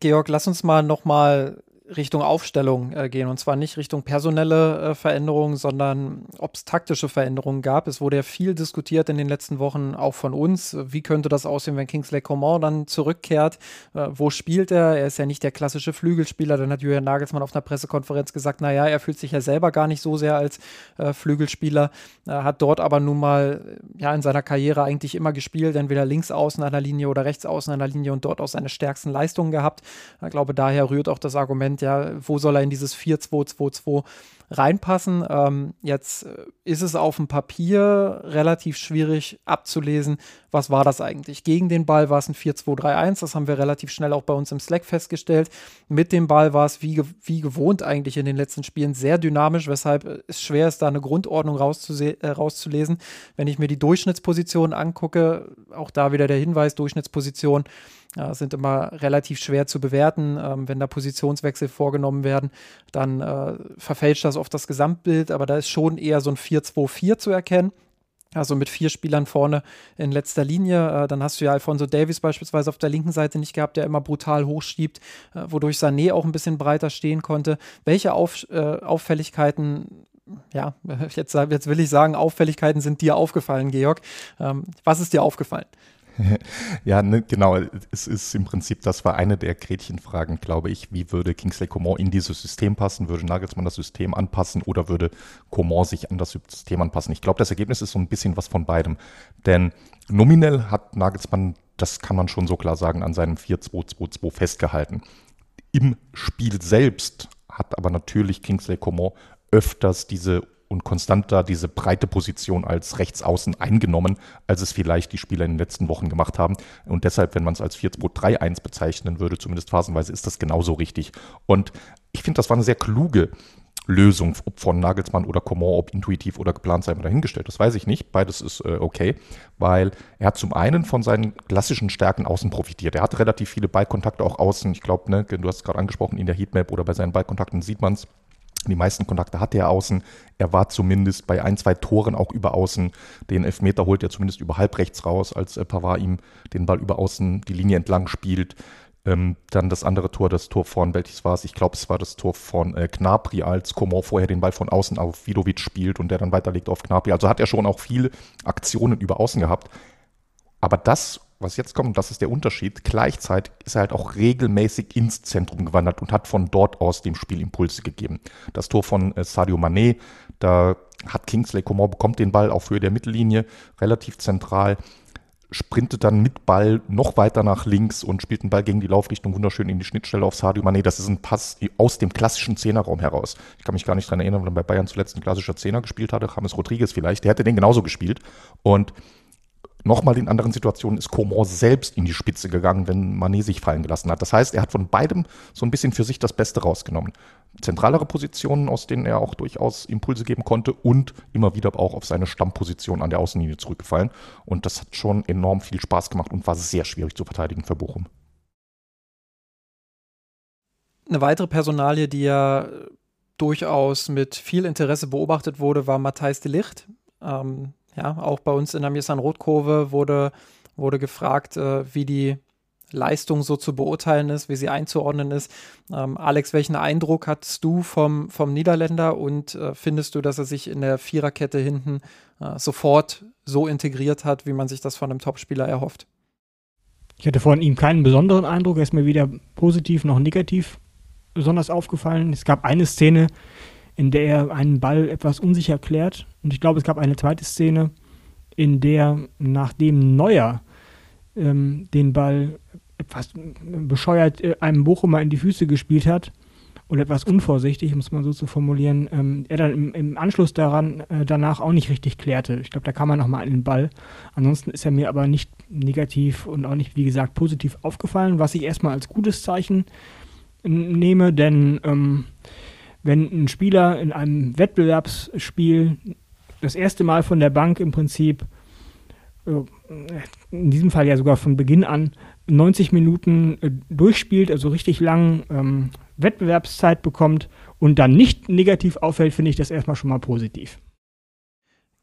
Georg, lass uns mal nochmal Richtung Aufstellung äh, gehen. Und zwar nicht Richtung personelle äh, Veränderungen, sondern ob es taktische Veränderungen gab. Es wurde ja viel diskutiert in den letzten Wochen, auch von uns. Wie könnte das aussehen, wenn Kingsley Coman dann zurückkehrt? Äh, wo spielt er? Er ist ja nicht der klassische Flügelspieler. Dann hat Julian Nagelsmann auf einer Pressekonferenz gesagt, naja, er fühlt sich ja selber gar nicht so sehr als äh, Flügelspieler. Er hat dort aber nun mal ja in seiner Karriere eigentlich immer gespielt, entweder links außen der Linie oder rechts außen der Linie und dort auch seine stärksten Leistungen gehabt. Ich glaube, daher rührt auch das Argument, ja, wo soll er in dieses 4-2-2-2 reinpassen? Ähm, jetzt äh, ist es auf dem Papier relativ schwierig abzulesen, was war das eigentlich. Gegen den Ball war es ein 4-2-3-1, das haben wir relativ schnell auch bei uns im Slack festgestellt. Mit dem Ball war es wie, wie gewohnt eigentlich in den letzten Spielen sehr dynamisch, weshalb es schwer ist, da eine Grundordnung äh, rauszulesen. Wenn ich mir die Durchschnittspositionen angucke, auch da wieder der Hinweis, Durchschnittsposition ja, sind immer relativ schwer zu bewerten. Ähm, wenn da Positionswechsel vorgenommen werden, dann äh, verfälscht das oft das Gesamtbild, aber da ist schon eher so ein 4-2-4 zu erkennen. Also mit vier Spielern vorne in letzter Linie. Äh, dann hast du ja Alfonso Davis beispielsweise auf der linken Seite nicht gehabt, der immer brutal hochschiebt, äh, wodurch Sané auch ein bisschen breiter stehen konnte. Welche auf, äh, Auffälligkeiten ja, [LAUGHS] jetzt, jetzt will ich sagen, Auffälligkeiten sind dir aufgefallen, Georg. Ähm, was ist dir aufgefallen? [LAUGHS] ja, ne, genau. Es ist im Prinzip, das war eine der Gretchenfragen, glaube ich. Wie würde Kingsley Coman in dieses System passen? Würde Nagelsmann das System anpassen oder würde Coman sich an das System anpassen? Ich glaube, das Ergebnis ist so ein bisschen was von beidem. Denn nominell hat Nagelsmann, das kann man schon so klar sagen, an seinem 4-2-2-2 festgehalten. Im Spiel selbst hat aber natürlich Kingsley Coman öfters diese und konstanter diese breite Position als Rechtsaußen eingenommen, als es vielleicht die Spieler in den letzten Wochen gemacht haben. Und deshalb, wenn man es als 4-2-3-1 bezeichnen würde, zumindest phasenweise, ist das genauso richtig. Und ich finde, das war eine sehr kluge Lösung, ob von Nagelsmann oder Coman, ob intuitiv oder geplant sei mal dahingestellt. Das weiß ich nicht. Beides ist äh, okay, weil er hat zum einen von seinen klassischen Stärken außen profitiert. Er hatte relativ viele Ballkontakte auch außen. Ich glaube, ne, du hast es gerade angesprochen, in der Heatmap oder bei seinen Ballkontakten sieht man es. Die meisten Kontakte hatte er außen. Er war zumindest bei ein, zwei Toren auch über außen. Den Elfmeter holt er zumindest über halb rechts raus, als äh, Pavard ihm den Ball über außen die Linie entlang spielt. Ähm, dann das andere Tor, das Tor von, welches war es? Ich glaube, es war das Tor von äh, Knapri, als Coman vorher den Ball von außen auf Vidovic spielt und der dann weiterlegt auf Knapri. Also hat er schon auch viele Aktionen über außen gehabt. Aber das was jetzt kommt, das ist der Unterschied, gleichzeitig ist er halt auch regelmäßig ins Zentrum gewandert und hat von dort aus dem Spiel Impulse gegeben. Das Tor von äh, Sadio Mané, da hat Kingsley Coman bekommt den Ball auf Höhe der Mittellinie, relativ zentral, sprintet dann mit Ball noch weiter nach links und spielt den Ball gegen die Laufrichtung wunderschön in die Schnittstelle auf Sadio Mané. Das ist ein Pass aus dem klassischen Zehnerraum heraus. Ich kann mich gar nicht daran erinnern, wenn er bei Bayern zuletzt ein klassischer Zehner gespielt hatte, James Rodriguez vielleicht, der hätte den genauso gespielt und Nochmal in anderen Situationen ist Coman selbst in die Spitze gegangen, wenn Manet sich fallen gelassen hat. Das heißt, er hat von beidem so ein bisschen für sich das Beste rausgenommen. Zentralere Positionen, aus denen er auch durchaus Impulse geben konnte und immer wieder auch auf seine Stammposition an der Außenlinie zurückgefallen. Und das hat schon enorm viel Spaß gemacht und war sehr schwierig zu verteidigen für Bochum. Eine weitere Personalie, die ja durchaus mit viel Interesse beobachtet wurde, war Matthijs de Licht. Ähm, ja, auch bei uns in der Mirsan-Rotkurve wurde, wurde gefragt, äh, wie die Leistung so zu beurteilen ist, wie sie einzuordnen ist. Ähm, Alex, welchen Eindruck hattest du vom, vom Niederländer und äh, findest du, dass er sich in der Viererkette hinten äh, sofort so integriert hat, wie man sich das von einem Topspieler erhofft? Ich hatte von ihm keinen besonderen Eindruck, er ist mir weder positiv noch negativ besonders aufgefallen. Es gab eine Szene, in der er einen Ball etwas unsicher klärt. Und ich glaube, es gab eine zweite Szene, in der nachdem Neuer ähm, den Ball etwas bescheuert äh, einem Bochumer in die Füße gespielt hat und etwas unvorsichtig, muss man so zu formulieren, ähm, er dann im, im Anschluss daran äh, danach auch nicht richtig klärte. Ich glaube, da kam er nochmal an den Ball. Ansonsten ist er mir aber nicht negativ und auch nicht, wie gesagt, positiv aufgefallen, was ich erstmal als gutes Zeichen nehme, denn ähm, wenn ein Spieler in einem Wettbewerbsspiel das erste Mal von der Bank im Prinzip, äh, in diesem Fall ja sogar von Beginn an, 90 Minuten äh, durchspielt, also richtig lang ähm, Wettbewerbszeit bekommt und dann nicht negativ auffällt, finde ich das erstmal schon mal positiv.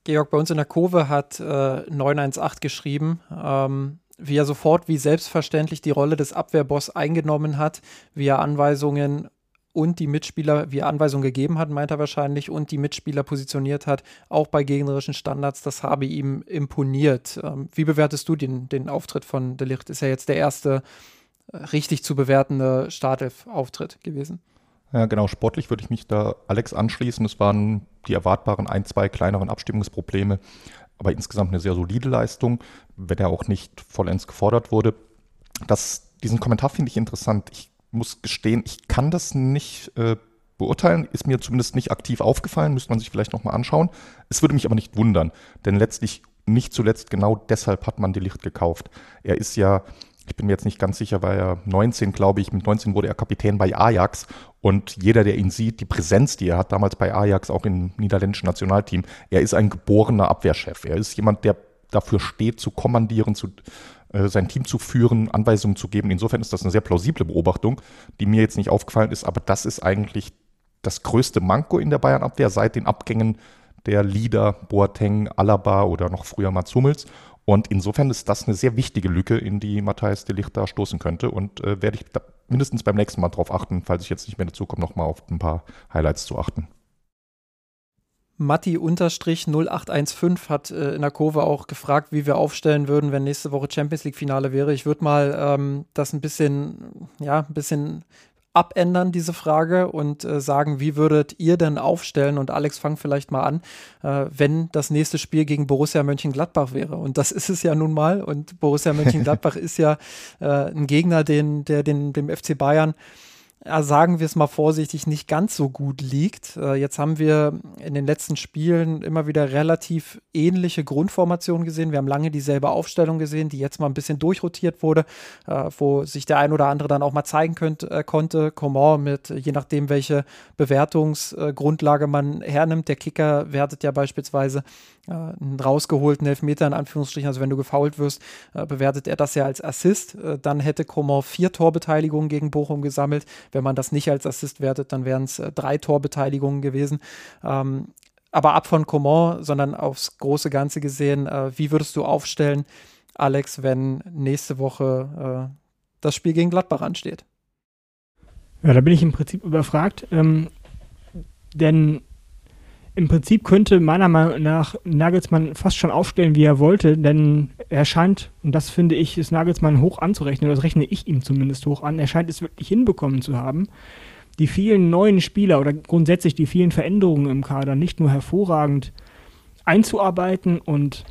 Georg, bei uns in der Kurve hat äh, 918 geschrieben, ähm, wie er sofort wie selbstverständlich die Rolle des Abwehrboss eingenommen hat, wie er Anweisungen und die Mitspieler, wie er Anweisungen gegeben hat, meint er wahrscheinlich, und die Mitspieler positioniert hat, auch bei gegnerischen Standards, das habe ihm imponiert. Ähm, wie bewertest du den, den Auftritt von De Licht? Ist ja jetzt der erste äh, richtig zu bewertende Startelf-Auftritt gewesen. Ja, genau. Sportlich würde ich mich da Alex anschließen. Es waren die erwartbaren ein, zwei kleineren Abstimmungsprobleme, aber insgesamt eine sehr solide Leistung, wenn er auch nicht vollends gefordert wurde. Das, diesen Kommentar finde ich interessant. Ich muss gestehen, ich kann das nicht äh, beurteilen, ist mir zumindest nicht aktiv aufgefallen, müsste man sich vielleicht nochmal anschauen. Es würde mich aber nicht wundern, denn letztlich, nicht zuletzt genau deshalb hat man die Licht gekauft. Er ist ja, ich bin mir jetzt nicht ganz sicher, weil er 19, glaube ich, mit 19 wurde er Kapitän bei Ajax und jeder, der ihn sieht, die Präsenz, die er hat, damals bei Ajax, auch im niederländischen Nationalteam, er ist ein geborener Abwehrchef. Er ist jemand, der dafür steht, zu kommandieren, zu, sein Team zu führen, Anweisungen zu geben. Insofern ist das eine sehr plausible Beobachtung, die mir jetzt nicht aufgefallen ist, aber das ist eigentlich das größte Manko in der Bayern-Abwehr seit den Abgängen der Leader Boateng, Alaba oder noch früher Mats Hummels. Und insofern ist das eine sehr wichtige Lücke, in die Matthias de Ligt da stoßen könnte. Und äh, werde ich mindestens beim nächsten Mal darauf achten, falls ich jetzt nicht mehr dazu komme, nochmal auf ein paar Highlights zu achten. Matti-0815 hat äh, in der Kurve auch gefragt, wie wir aufstellen würden, wenn nächste Woche Champions League-Finale wäre. Ich würde mal ähm, das ein bisschen, ja, ein bisschen abändern, diese Frage, und äh, sagen, wie würdet ihr denn aufstellen? Und Alex, fang vielleicht mal an, äh, wenn das nächste Spiel gegen Borussia Mönchengladbach wäre. Und das ist es ja nun mal. Und Borussia Mönchengladbach [LAUGHS] ist ja äh, ein Gegner, den, der den, dem FC Bayern sagen wir es mal vorsichtig, nicht ganz so gut liegt. Äh, jetzt haben wir in den letzten Spielen immer wieder relativ ähnliche Grundformationen gesehen. Wir haben lange dieselbe Aufstellung gesehen, die jetzt mal ein bisschen durchrotiert wurde, äh, wo sich der ein oder andere dann auch mal zeigen könnt, äh, konnte. Coman mit, je nachdem, welche Bewertungsgrundlage man hernimmt. Der Kicker wertet ja beispielsweise einen rausgeholten Elfmeter in Anführungsstrichen, also wenn du gefault wirst, äh, bewertet er das ja als Assist. Äh, dann hätte Coman vier Torbeteiligungen gegen Bochum gesammelt. Wenn man das nicht als Assist wertet, dann wären es drei Torbeteiligungen gewesen. Ähm, aber ab von Coman, sondern aufs große Ganze gesehen, wie würdest du aufstellen, Alex, wenn nächste Woche das Spiel gegen Gladbach ansteht? Ja, da bin ich im Prinzip überfragt. Ähm, denn im Prinzip könnte meiner Meinung nach Nagelsmann fast schon aufstellen, wie er wollte, denn er scheint, und das finde ich, ist Nagelsmann hoch anzurechnen, das rechne ich ihm zumindest hoch an, er scheint es wirklich hinbekommen zu haben, die vielen neuen Spieler oder grundsätzlich die vielen Veränderungen im Kader nicht nur hervorragend einzuarbeiten und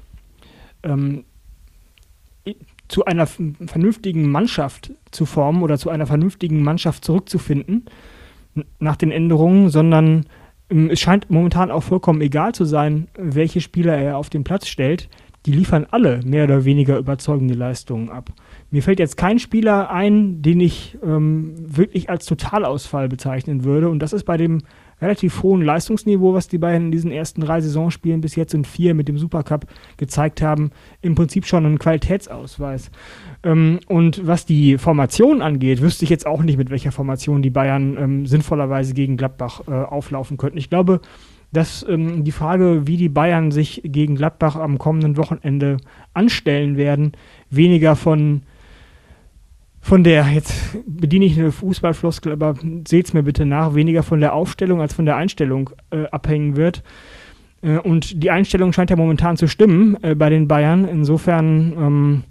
ähm, zu einer vernünftigen Mannschaft zu formen oder zu einer vernünftigen Mannschaft zurückzufinden nach den Änderungen, sondern es scheint momentan auch vollkommen egal zu sein, welche Spieler er auf den Platz stellt. Die liefern alle mehr oder weniger überzeugende Leistungen ab. Mir fällt jetzt kein Spieler ein, den ich ähm, wirklich als Totalausfall bezeichnen würde. Und das ist bei dem relativ hohen Leistungsniveau, was die beiden in diesen ersten drei Saisonspielen bis jetzt und vier mit dem Supercup gezeigt haben, im Prinzip schon ein Qualitätsausweis. Ähm, und was die Formation angeht, wüsste ich jetzt auch nicht, mit welcher Formation die Bayern ähm, sinnvollerweise gegen Gladbach äh, auflaufen könnten. Ich glaube, dass ähm, die Frage, wie die Bayern sich gegen Gladbach am kommenden Wochenende anstellen werden, weniger von von der, jetzt bediene ich eine Fußballfloskel, aber seht es mir bitte nach, weniger von der Aufstellung als von der Einstellung äh, abhängen wird. Äh, und die Einstellung scheint ja momentan zu stimmen äh, bei den Bayern. Insofern ähm,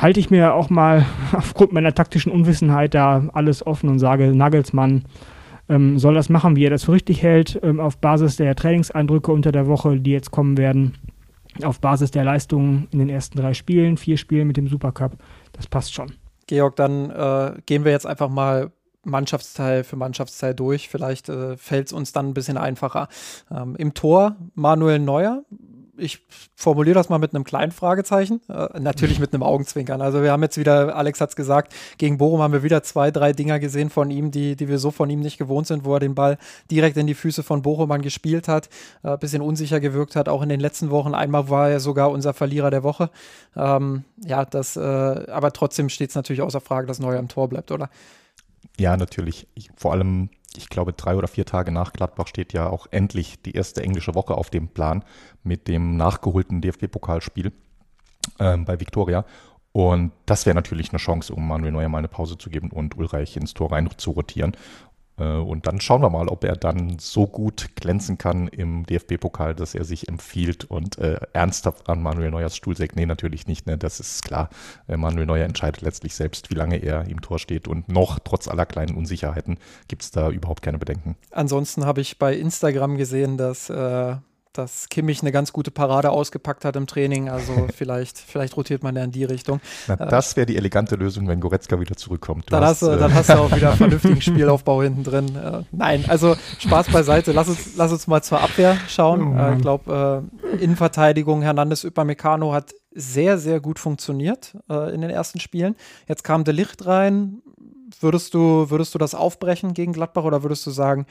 halte ich mir auch mal [LAUGHS] aufgrund meiner taktischen Unwissenheit da alles offen und sage, Nagelsmann ähm, soll das machen, wie er das für richtig hält, ähm, auf Basis der Trainingseindrücke unter der Woche, die jetzt kommen werden, auf Basis der Leistungen in den ersten drei Spielen, vier Spielen mit dem Supercup. Das passt schon. Georg, dann äh, gehen wir jetzt einfach mal Mannschaftsteil für Mannschaftsteil durch. Vielleicht äh, fällt es uns dann ein bisschen einfacher. Ähm, Im Tor Manuel Neuer, ich formuliere das mal mit einem kleinen Fragezeichen, äh, natürlich mit einem [LAUGHS] Augenzwinkern. Also wir haben jetzt wieder, Alex hat es gesagt, gegen Bochum haben wir wieder zwei, drei Dinger gesehen von ihm, die, die wir so von ihm nicht gewohnt sind, wo er den Ball direkt in die Füße von Bochumann gespielt hat, äh, bisschen unsicher gewirkt hat, auch in den letzten Wochen. Einmal war er sogar unser Verlierer der Woche. Ähm, ja, das, äh, aber trotzdem steht es natürlich außer Frage, dass Neuer im Tor bleibt, oder? Ja, natürlich. Ich, vor allem ich glaube, drei oder vier Tage nach Gladbach steht ja auch endlich die erste englische Woche auf dem Plan mit dem nachgeholten DFB-Pokalspiel ähm, bei Viktoria. Und das wäre natürlich eine Chance, um Manuel Neuer mal eine Pause zu geben und Ulreich ins Tor rein zu rotieren. Äh, und dann schauen wir mal, ob er dann so gut glänzen kann im DFB-Pokal, dass er sich empfiehlt und äh, ernsthaft an Manuel Neuers Stuhl sägt. Nee, natürlich nicht. Ne? Das ist klar. Äh, Manuel Neuer entscheidet letztlich selbst, wie lange er im Tor steht. Und noch, trotz aller kleinen Unsicherheiten, gibt es da überhaupt keine Bedenken. Ansonsten habe ich bei Instagram gesehen, dass äh, dass Kimmich eine ganz gute Parade ausgepackt hat im Training. Also [LAUGHS] vielleicht, vielleicht rotiert man ja in die Richtung. Na, äh, das wäre die elegante Lösung, wenn Goretzka wieder zurückkommt. dann, hast, äh, dann hast du auch wieder einen [LAUGHS] vernünftigen Spielaufbau hinten drin. Äh, nein, also Spaß beiseite. Lass uns, lass uns mal zur Abwehr schauen. Oh, ich glaube, äh, Innenverteidigung Hernandez Upamecano hat sehr, sehr gut funktioniert äh, in den ersten Spielen. Jetzt kam De Licht rein. Würdest du, würdest du das aufbrechen gegen Gladbach oder würdest du sagen,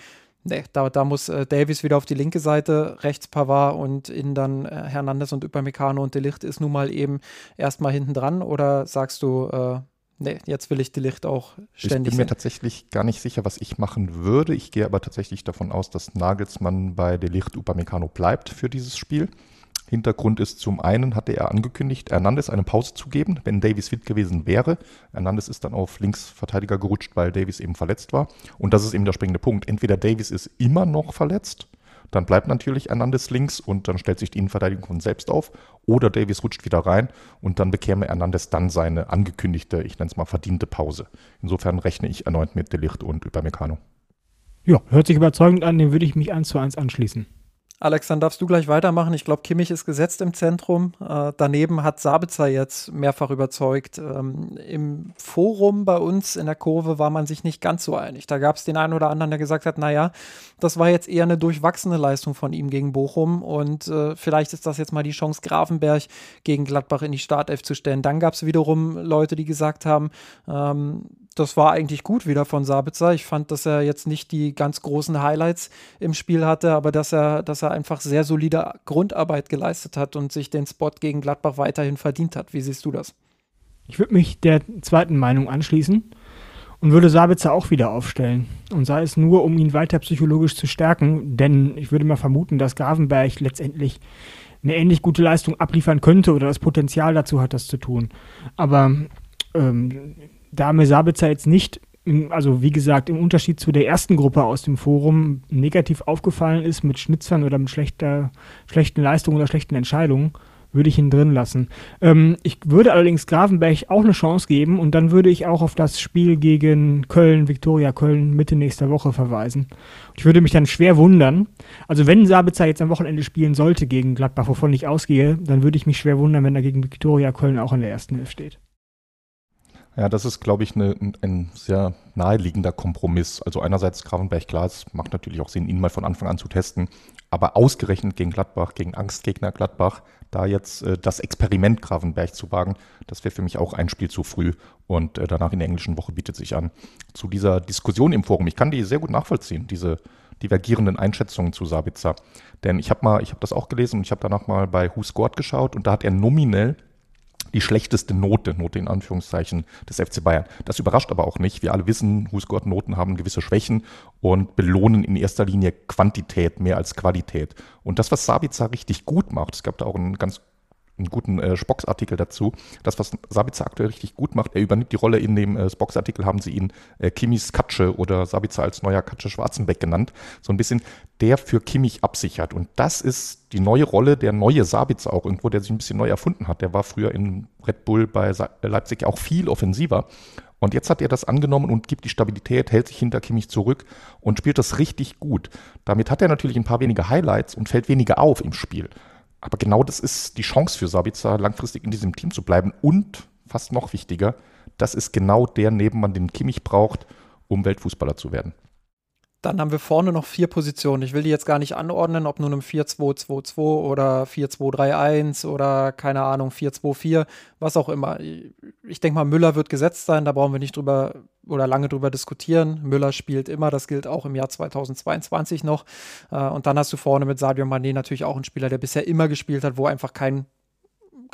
Nee, da, da muss äh, Davis wieder auf die linke Seite, rechts Pavard und innen dann äh, Hernandez und Upamecano und Delicht ist nun mal eben erstmal hinten dran oder sagst du, äh, nee, jetzt will ich Delicht auch ständig Ich bin mir tatsächlich gar nicht sicher, was ich machen würde. Ich gehe aber tatsächlich davon aus, dass Nagelsmann bei Delicht Upamecano bleibt für dieses Spiel. Hintergrund ist zum einen, hatte er angekündigt, Hernandez eine Pause zu geben, wenn Davies fit gewesen wäre. Hernandez ist dann auf Linksverteidiger gerutscht, weil Davies eben verletzt war. Und das ist eben der springende Punkt. Entweder Davies ist immer noch verletzt, dann bleibt natürlich Hernandez links und dann stellt sich die Innenverteidigung von selbst auf. Oder Davies rutscht wieder rein und dann bekäme Hernandez dann seine angekündigte, ich nenne es mal verdiente Pause. Insofern rechne ich erneut mit Delicht und Upamecano. Ja, hört sich überzeugend an, dem würde ich mich eins zu eins anschließen. Alex, dann darfst du gleich weitermachen. Ich glaube, Kimmich ist gesetzt im Zentrum. Äh, daneben hat Sabitzer jetzt mehrfach überzeugt. Ähm, Im Forum bei uns in der Kurve war man sich nicht ganz so einig. Da gab es den einen oder anderen, der gesagt hat, naja, das war jetzt eher eine durchwachsene Leistung von ihm gegen Bochum und äh, vielleicht ist das jetzt mal die Chance, Grafenberg gegen Gladbach in die Startelf zu stellen. Dann gab es wiederum Leute, die gesagt haben, ähm, das war eigentlich gut wieder von Sabitzer. Ich fand, dass er jetzt nicht die ganz großen Highlights im Spiel hatte, aber dass er, dass er einfach sehr solide Grundarbeit geleistet hat und sich den Spot gegen Gladbach weiterhin verdient hat. Wie siehst du das? Ich würde mich der zweiten Meinung anschließen und würde Sabitzer auch wieder aufstellen. Und sei es nur, um ihn weiter psychologisch zu stärken, denn ich würde mal vermuten, dass Gravenberg letztendlich eine ähnlich gute Leistung abliefern könnte oder das Potenzial dazu hat, das zu tun. Aber ähm, da mir Sabitzer jetzt nicht, also wie gesagt, im Unterschied zu der ersten Gruppe aus dem Forum negativ aufgefallen ist mit Schnitzern oder mit schlechter, schlechten Leistungen oder schlechten Entscheidungen, würde ich ihn drin lassen. Ähm, ich würde allerdings Gravenberg auch eine Chance geben und dann würde ich auch auf das Spiel gegen Köln, Viktoria Köln Mitte nächster Woche verweisen. Ich würde mich dann schwer wundern. Also wenn Sabitzer jetzt am Wochenende spielen sollte gegen Gladbach, wovon ich ausgehe, dann würde ich mich schwer wundern, wenn er gegen Viktoria Köln auch in der ersten Hilfe steht. Ja, das ist, glaube ich, eine, ein sehr naheliegender Kompromiss. Also einerseits Gravenberg, klar, es macht natürlich auch Sinn, ihn mal von Anfang an zu testen. Aber ausgerechnet gegen Gladbach, gegen Angstgegner Gladbach, da jetzt äh, das Experiment Gravenberg zu wagen, das wäre für mich auch ein Spiel zu früh. Und äh, danach in der englischen Woche bietet sich an. Zu dieser Diskussion im Forum, ich kann die sehr gut nachvollziehen, diese divergierenden Einschätzungen zu Sabitzer. Denn ich habe mal, ich habe das auch gelesen und ich habe danach mal bei Who Scored geschaut und da hat er nominell die schlechteste Note, Note in Anführungszeichen, des FC Bayern. Das überrascht aber auch nicht. Wir alle wissen, Husgott-Noten haben gewisse Schwächen und belohnen in erster Linie Quantität mehr als Qualität. Und das, was Sabitzer richtig gut macht, es gab da auch einen ganz einen guten äh, Spox-Artikel dazu. Das, was Sabitzer aktuell richtig gut macht, er übernimmt die Rolle in dem äh, Spox-Artikel, haben sie ihn äh, Kimmys Katsche oder Sabitzer als neuer Katsche Schwarzenbeck genannt. So ein bisschen der für Kimmich absichert. Und das ist die neue Rolle, der neue Sabitzer auch irgendwo, der sich ein bisschen neu erfunden hat. Der war früher in Red Bull bei Leipzig auch viel offensiver. Und jetzt hat er das angenommen und gibt die Stabilität, hält sich hinter Kimmich zurück und spielt das richtig gut. Damit hat er natürlich ein paar wenige Highlights und fällt weniger auf im Spiel. Aber genau das ist die Chance für Sabitzer, langfristig in diesem Team zu bleiben. Und fast noch wichtiger, das ist genau der Nebenmann, den Kimmich braucht, um Weltfußballer zu werden. Dann haben wir vorne noch vier Positionen. Ich will die jetzt gar nicht anordnen, ob nun im 4-2-2-2 oder 4-2-3-1 oder keine Ahnung, 4-2-4, was auch immer. Ich denke mal, Müller wird gesetzt sein, da brauchen wir nicht drüber oder lange drüber diskutieren. Müller spielt immer, das gilt auch im Jahr 2022 noch. Äh, und dann hast du vorne mit Sadio Mané natürlich auch einen Spieler, der bisher immer gespielt hat, wo einfach kein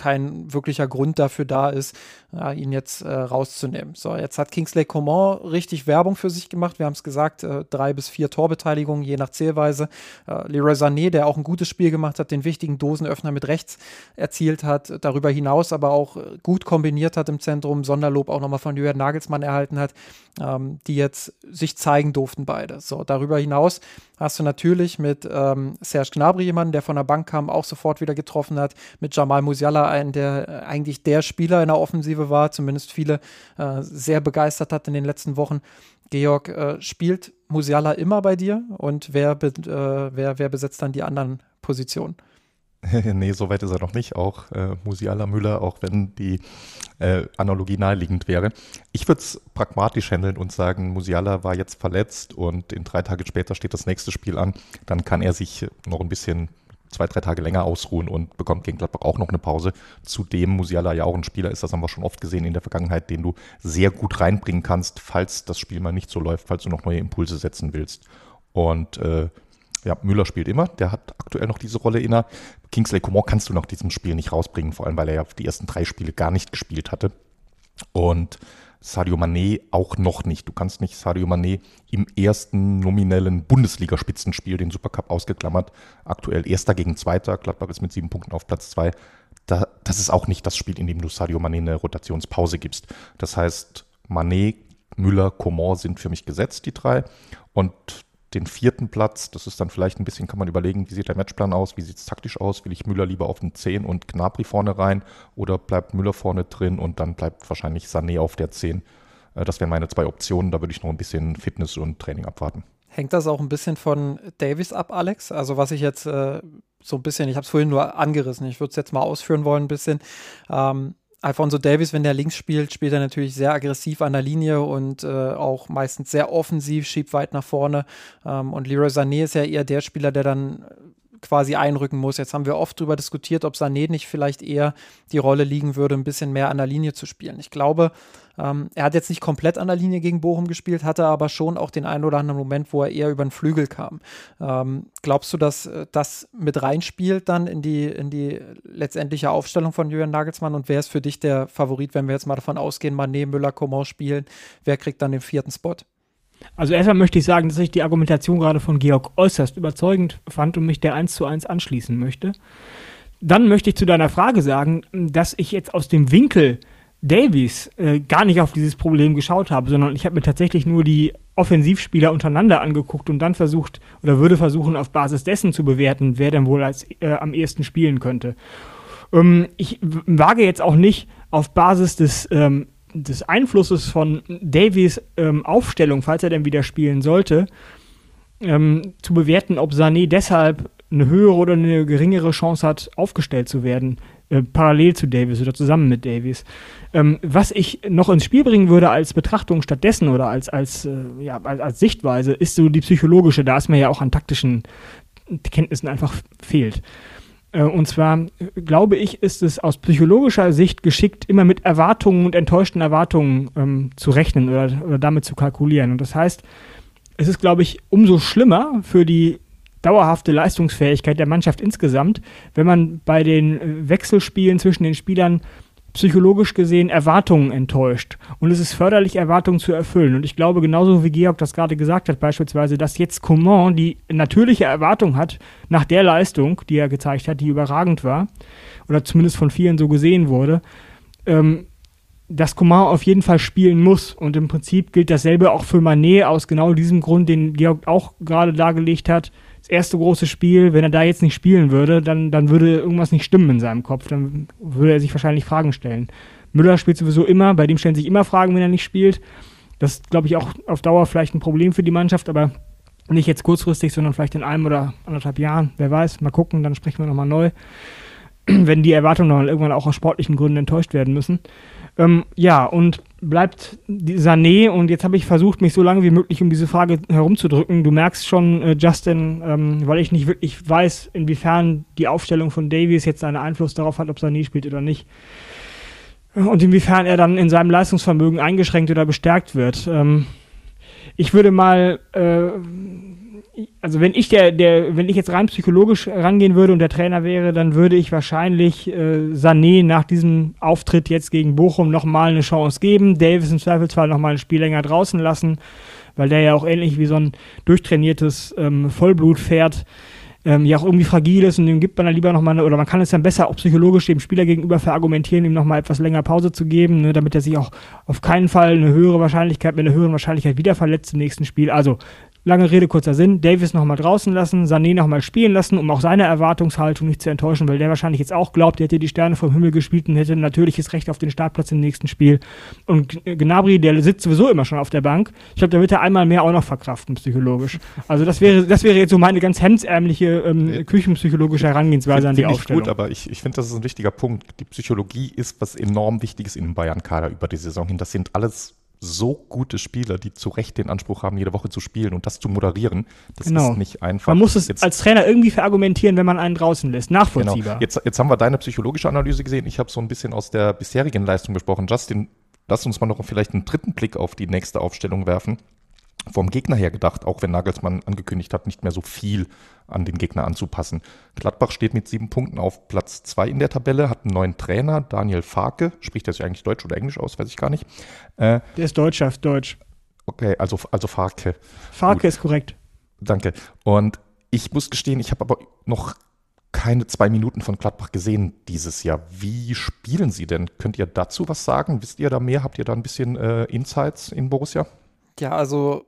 kein wirklicher Grund dafür da ist, ja, ihn jetzt äh, rauszunehmen. So, jetzt hat Kingsley Coman richtig Werbung für sich gemacht. Wir haben es gesagt, äh, drei bis vier Torbeteiligungen, je nach Zählweise. Äh, Leroy Sané, der auch ein gutes Spiel gemacht hat, den wichtigen Dosenöffner mit rechts erzielt hat, darüber hinaus aber auch gut kombiniert hat im Zentrum, Sonderlob auch nochmal von Jürgen Nagelsmann erhalten hat, ähm, die jetzt sich zeigen durften beide. So, darüber hinaus hast du natürlich mit ähm, Serge Gnabry jemanden, der von der Bank kam, auch sofort wieder getroffen hat, mit Jamal Musiala einen, der äh, eigentlich der Spieler in der Offensive war, zumindest viele äh, sehr begeistert hat in den letzten Wochen. Georg, äh, spielt Musiala immer bei dir und wer, be äh, wer, wer besetzt dann die anderen Positionen? [LAUGHS] nee, so weit ist er noch nicht. Auch äh, Musiala Müller, auch wenn die äh, Analogie naheliegend wäre. Ich würde es pragmatisch handeln und sagen, Musiala war jetzt verletzt und in drei Tage später steht das nächste Spiel an. Dann kann er sich noch ein bisschen zwei, drei Tage länger ausruhen und bekommt gegen Gladbach auch noch eine Pause. Zudem Musiala ja auch ein Spieler ist, das haben wir schon oft gesehen in der Vergangenheit, den du sehr gut reinbringen kannst, falls das Spiel mal nicht so läuft, falls du noch neue Impulse setzen willst. Und äh, ja, Müller spielt immer, der hat aktuell noch diese Rolle inne. Kingsley Coman kannst du nach diesem Spiel nicht rausbringen, vor allem weil er ja die ersten drei Spiele gar nicht gespielt hatte. Und Sadio Mané auch noch nicht. Du kannst nicht Sadio Mané im ersten nominellen Bundesligaspitzenspiel, den Supercup ausgeklammert, aktuell Erster gegen Zweiter, Gladbach ist mit sieben Punkten auf Platz zwei. Da, das ist auch nicht das Spiel, in dem du Sadio Mané eine Rotationspause gibst. Das heißt, Mané, Müller, Coman sind für mich gesetzt, die drei. Und den vierten Platz. Das ist dann vielleicht ein bisschen, kann man überlegen, wie sieht der Matchplan aus, wie sieht es taktisch aus? Will ich Müller lieber auf den 10 und Gnabry vorne rein oder bleibt Müller vorne drin und dann bleibt wahrscheinlich Sané auf der 10? Äh, das wären meine zwei Optionen. Da würde ich noch ein bisschen Fitness und Training abwarten. Hängt das auch ein bisschen von Davis ab, Alex? Also was ich jetzt äh, so ein bisschen, ich habe es vorhin nur angerissen, ich würde es jetzt mal ausführen wollen ein bisschen. Ähm, Alfonso Davis, wenn der links spielt, spielt er natürlich sehr aggressiv an der Linie und äh, auch meistens sehr offensiv, schiebt weit nach vorne. Ähm, und Leroy Sané ist ja eher der Spieler, der dann quasi einrücken muss. Jetzt haben wir oft darüber diskutiert, ob Sané nicht vielleicht eher die Rolle liegen würde, ein bisschen mehr an der Linie zu spielen. Ich glaube, ähm, er hat jetzt nicht komplett an der Linie gegen Bochum gespielt, hatte aber schon auch den einen oder anderen Moment, wo er eher über den Flügel kam. Ähm, glaubst du, dass äh, das mit reinspielt dann in die, in die letztendliche Aufstellung von Jürgen Nagelsmann? Und wer ist für dich der Favorit, wenn wir jetzt mal davon ausgehen, Mané, Müller, Coman spielen? Wer kriegt dann den vierten Spot? Also erstmal möchte ich sagen, dass ich die Argumentation gerade von Georg äußerst überzeugend fand und mich der eins zu eins anschließen möchte. Dann möchte ich zu deiner Frage sagen, dass ich jetzt aus dem Winkel Davies äh, gar nicht auf dieses Problem geschaut habe, sondern ich habe mir tatsächlich nur die Offensivspieler untereinander angeguckt und dann versucht oder würde versuchen, auf Basis dessen zu bewerten, wer denn wohl als äh, am ehesten spielen könnte. Ähm, ich wage jetzt auch nicht auf Basis des ähm, des Einflusses von Davies ähm, Aufstellung, falls er denn wieder spielen sollte, ähm, zu bewerten, ob Sané deshalb eine höhere oder eine geringere Chance hat, aufgestellt zu werden, äh, parallel zu Davies oder zusammen mit Davies. Ähm, was ich noch ins Spiel bringen würde als Betrachtung stattdessen oder als, als, äh, ja, als, als Sichtweise, ist so die psychologische, da es mir ja auch an taktischen Kenntnissen einfach fehlt. Äh, und zwar, glaube ich, ist es aus psychologischer Sicht geschickt, immer mit Erwartungen und enttäuschten Erwartungen ähm, zu rechnen oder, oder damit zu kalkulieren. Und das heißt, es ist, glaube ich, umso schlimmer für die dauerhafte Leistungsfähigkeit der Mannschaft insgesamt, wenn man bei den äh, Wechselspielen zwischen den Spielern psychologisch gesehen Erwartungen enttäuscht. Und es ist förderlich, Erwartungen zu erfüllen. Und ich glaube, genauso wie Georg das gerade gesagt hat, beispielsweise, dass jetzt Coman die natürliche Erwartung hat, nach der Leistung, die er gezeigt hat, die überragend war, oder zumindest von vielen so gesehen wurde, ähm, dass Coman auf jeden Fall spielen muss. Und im Prinzip gilt dasselbe auch für Manet aus genau diesem Grund, den Georg auch gerade dargelegt hat erste große Spiel, wenn er da jetzt nicht spielen würde, dann, dann würde irgendwas nicht stimmen in seinem Kopf. Dann würde er sich wahrscheinlich Fragen stellen. Müller spielt sowieso immer, bei dem stellen sich immer Fragen, wenn er nicht spielt. Das ist, glaube ich, auch auf Dauer vielleicht ein Problem für die Mannschaft, aber nicht jetzt kurzfristig, sondern vielleicht in einem oder anderthalb Jahren. Wer weiß, mal gucken, dann sprechen wir nochmal neu. [CLEARS THROAT] wenn die Erwartungen dann irgendwann auch aus sportlichen Gründen enttäuscht werden müssen. Ähm, ja, und bleibt Sané und jetzt habe ich versucht, mich so lange wie möglich um diese Frage herumzudrücken. Du merkst schon, äh, Justin, ähm, weil ich nicht wirklich weiß, inwiefern die Aufstellung von Davies jetzt einen Einfluss darauf hat, ob Sané spielt oder nicht. Und inwiefern er dann in seinem Leistungsvermögen eingeschränkt oder bestärkt wird. Ähm, ich würde mal äh, also wenn ich der, der, wenn ich jetzt rein psychologisch rangehen würde und der Trainer wäre, dann würde ich wahrscheinlich äh, Sané nach diesem Auftritt jetzt gegen Bochum nochmal eine Chance geben, Davis im Zweifelsfall nochmal ein Spiel länger draußen lassen, weil der ja auch ähnlich wie so ein durchtrainiertes ähm, Vollblutpferd ähm, ja auch irgendwie fragil ist und dem gibt man dann lieber nochmal, oder man kann es dann besser auch psychologisch dem Spieler gegenüber verargumentieren, ihm nochmal etwas länger Pause zu geben, ne, damit er sich auch auf keinen Fall eine höhere Wahrscheinlichkeit, mit einer höheren Wahrscheinlichkeit wieder verletzt im nächsten Spiel. Also Lange Rede, kurzer Sinn. Davis nochmal draußen lassen, Sané nochmal spielen lassen, um auch seine Erwartungshaltung nicht zu enttäuschen, weil der wahrscheinlich jetzt auch glaubt, er hätte die Sterne vom Himmel gespielt und hätte natürliches Recht auf den Startplatz im nächsten Spiel. Und Gnabry, der sitzt sowieso immer schon auf der Bank. Ich glaube, der wird er einmal mehr auch noch verkraften, psychologisch. Also das wäre, das wäre jetzt so meine ganz hemdsärmliche ähm, küchenpsychologische Herangehensweise an die Aufstellung. gut, aber ich, ich finde, das ist ein wichtiger Punkt. Die Psychologie ist was enorm Wichtiges im Bayern-Kader über die Saison hin. Das sind alles so gute Spieler, die zu Recht den Anspruch haben, jede Woche zu spielen und das zu moderieren. Das genau. ist nicht einfach. Man muss es jetzt, als Trainer irgendwie verargumentieren, wenn man einen draußen lässt. Nachvollziehbar. Genau. Jetzt, jetzt haben wir deine psychologische Analyse gesehen. Ich habe so ein bisschen aus der bisherigen Leistung gesprochen. Justin, lass uns mal noch vielleicht einen dritten Blick auf die nächste Aufstellung werfen vom Gegner her gedacht, auch wenn Nagelsmann angekündigt hat, nicht mehr so viel an den Gegner anzupassen. Gladbach steht mit sieben Punkten auf Platz zwei in der Tabelle, hat einen neuen Trainer, Daniel Farke. Spricht er sich eigentlich Deutsch oder Englisch aus, weiß ich gar nicht. Äh, der ist Deutscher, ist Deutsch. Okay, also, also Farke. Farke Gut. ist korrekt. Danke. Und ich muss gestehen, ich habe aber noch keine zwei Minuten von Gladbach gesehen dieses Jahr. Wie spielen sie denn? Könnt ihr dazu was sagen? Wisst ihr da mehr? Habt ihr da ein bisschen äh, Insights in Borussia? Ja, also